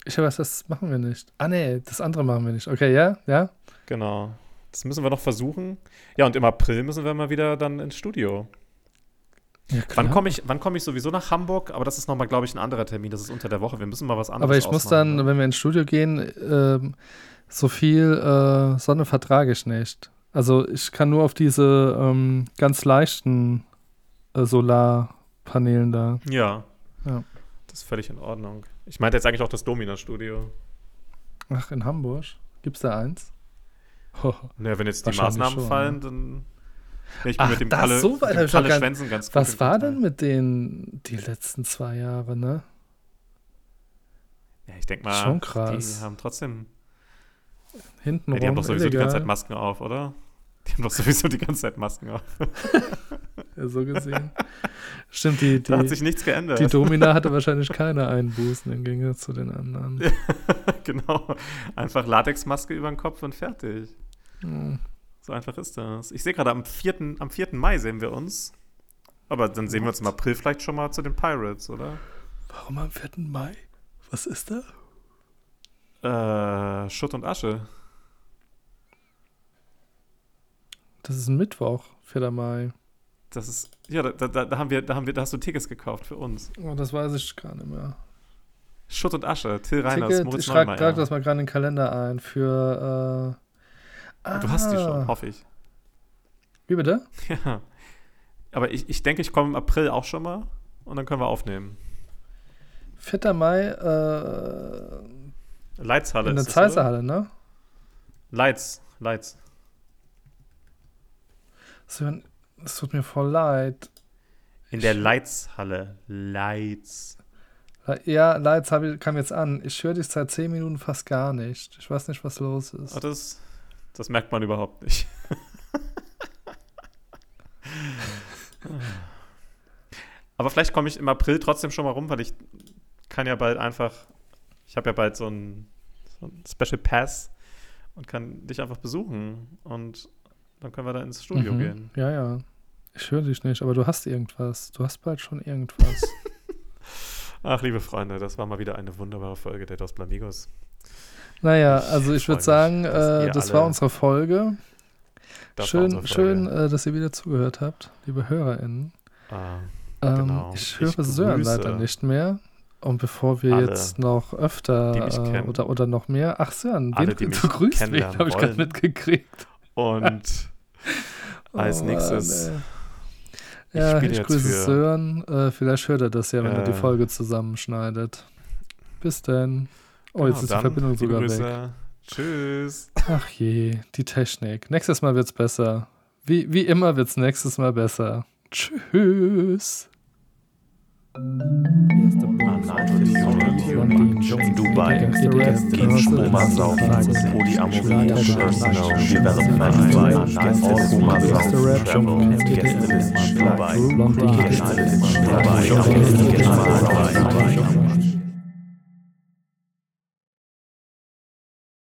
Ich weiß, das machen wir nicht. Ah, nee, das andere machen wir nicht. Okay, ja, ja. Genau. Das müssen wir noch versuchen. Ja, und im April müssen wir mal wieder dann ins Studio. ja Wann komme ich, wann komme ich sowieso nach Hamburg? Aber das ist nochmal, glaube ich, ein anderer Termin. Das ist unter der Woche. Wir müssen mal was anderes Aber ich muss dann, ne? wenn wir ins Studio gehen, ähm, so viel äh, Sonne vertrage ich nicht. Also ich kann nur auf diese ähm, ganz leichten äh, Solarpanelen da. Ja. Ja. Das ist völlig in Ordnung. Ich meinte jetzt eigentlich auch das Domina-Studio. Ach, in Hamburg? Gibt's da eins? Ho. Naja, wenn jetzt die Maßnahmen schon, fallen, ne? dann. Ja, ich bin Ach, mit dem das Kalle, so weit dem Kalle Schwänzen ganz gut Was war denn mit den die letzten zwei Jahre, ne? Ja, ich denke mal, Schon krass. die haben trotzdem. Hinten Ja, die haben doch sowieso die ganze Zeit illegal. Masken auf, oder? Die haben doch sowieso die ganze Zeit Masken auf. Ja, so gesehen. Stimmt, die, Da hat die, sich nichts geändert. die Domina hatte wahrscheinlich keine Einbußen im Gegensatz zu den anderen. genau. Einfach Latexmaske über den Kopf und fertig. Hm. So einfach ist das. Ich sehe gerade, am 4. am 4. Mai sehen wir uns. Aber dann sehen wir uns im April vielleicht schon mal zu den Pirates, oder? Warum am 4. Mai? Was ist da? Äh, Schutt und Asche. Das ist ein Mittwoch, 4. Mai. Das ist, ja, da, da, da haben wir, da haben wir, da hast du Tickets gekauft für uns. Oh, das weiß ich gar nicht mehr. Schutt und Asche, Till Reiners, Ticket, Moritz ich trage Neumeier. das mal gerade in den Kalender ein für. Äh, Du hast die schon, ah. hoffe ich. Wie bitte? Ja. Aber ich, ich denke, ich komme im April auch schon mal und dann können wir aufnehmen. 4. Mai äh, Leitzhalle in der? Zeiserhalle, ne? Leitz, Leitz. Sören, Es tut mir voll leid. In der Leitzhalle. Leitz. Ja, Leitz ich, kam jetzt an. Ich höre dich seit 10 Minuten fast gar nicht. Ich weiß nicht, was los ist. Ah, das, das merkt man überhaupt nicht. Aber vielleicht komme ich im April trotzdem schon mal rum, weil ich kann ja bald einfach, ich habe ja bald so ein, so ein Special Pass und kann dich einfach besuchen und dann können wir da ins Studio Mhm. gehen. Ja, ja. Ich höre dich nicht, aber du hast irgendwas. Du hast bald schon irgendwas. Ach, liebe Freunde, das war mal wieder eine wunderbare Folge der Dos Blamigos. naja, Ich also ich freu würde sagen, äh, das war unsere Folge. Das schön, Folge. schön, äh, dass ihr wieder zugehört habt, liebe HörerInnen. Ah, Ähm, Genau. Ich Ich höre Sören grüße leider nicht mehr. Und bevor wir alle, jetzt noch öfter äh, oder, oder noch mehr, ach Sören, Alle, wen die du grüßt habe ich gerade mitgekriegt. und Als Oh nächstes, ich ja, ich jetzt grüße für- Sören. Äh, vielleicht hört er das ja, wenn er die Äh, Folge zusammenschneidet. Bis dann. Oh, jetzt Genau, ist die Verbindung sogar Grüße. weg. Tschüss. Ach je, die Technik. Nächstes Mal wird's besser. Wie, wie immer wird's nächstes Mal besser. Tschüss. Dubai. Gehen Stromer saufen. Polyamorie, Personal Development, All Travel, Gästelisten Dubai. Gehen alles in Dubai.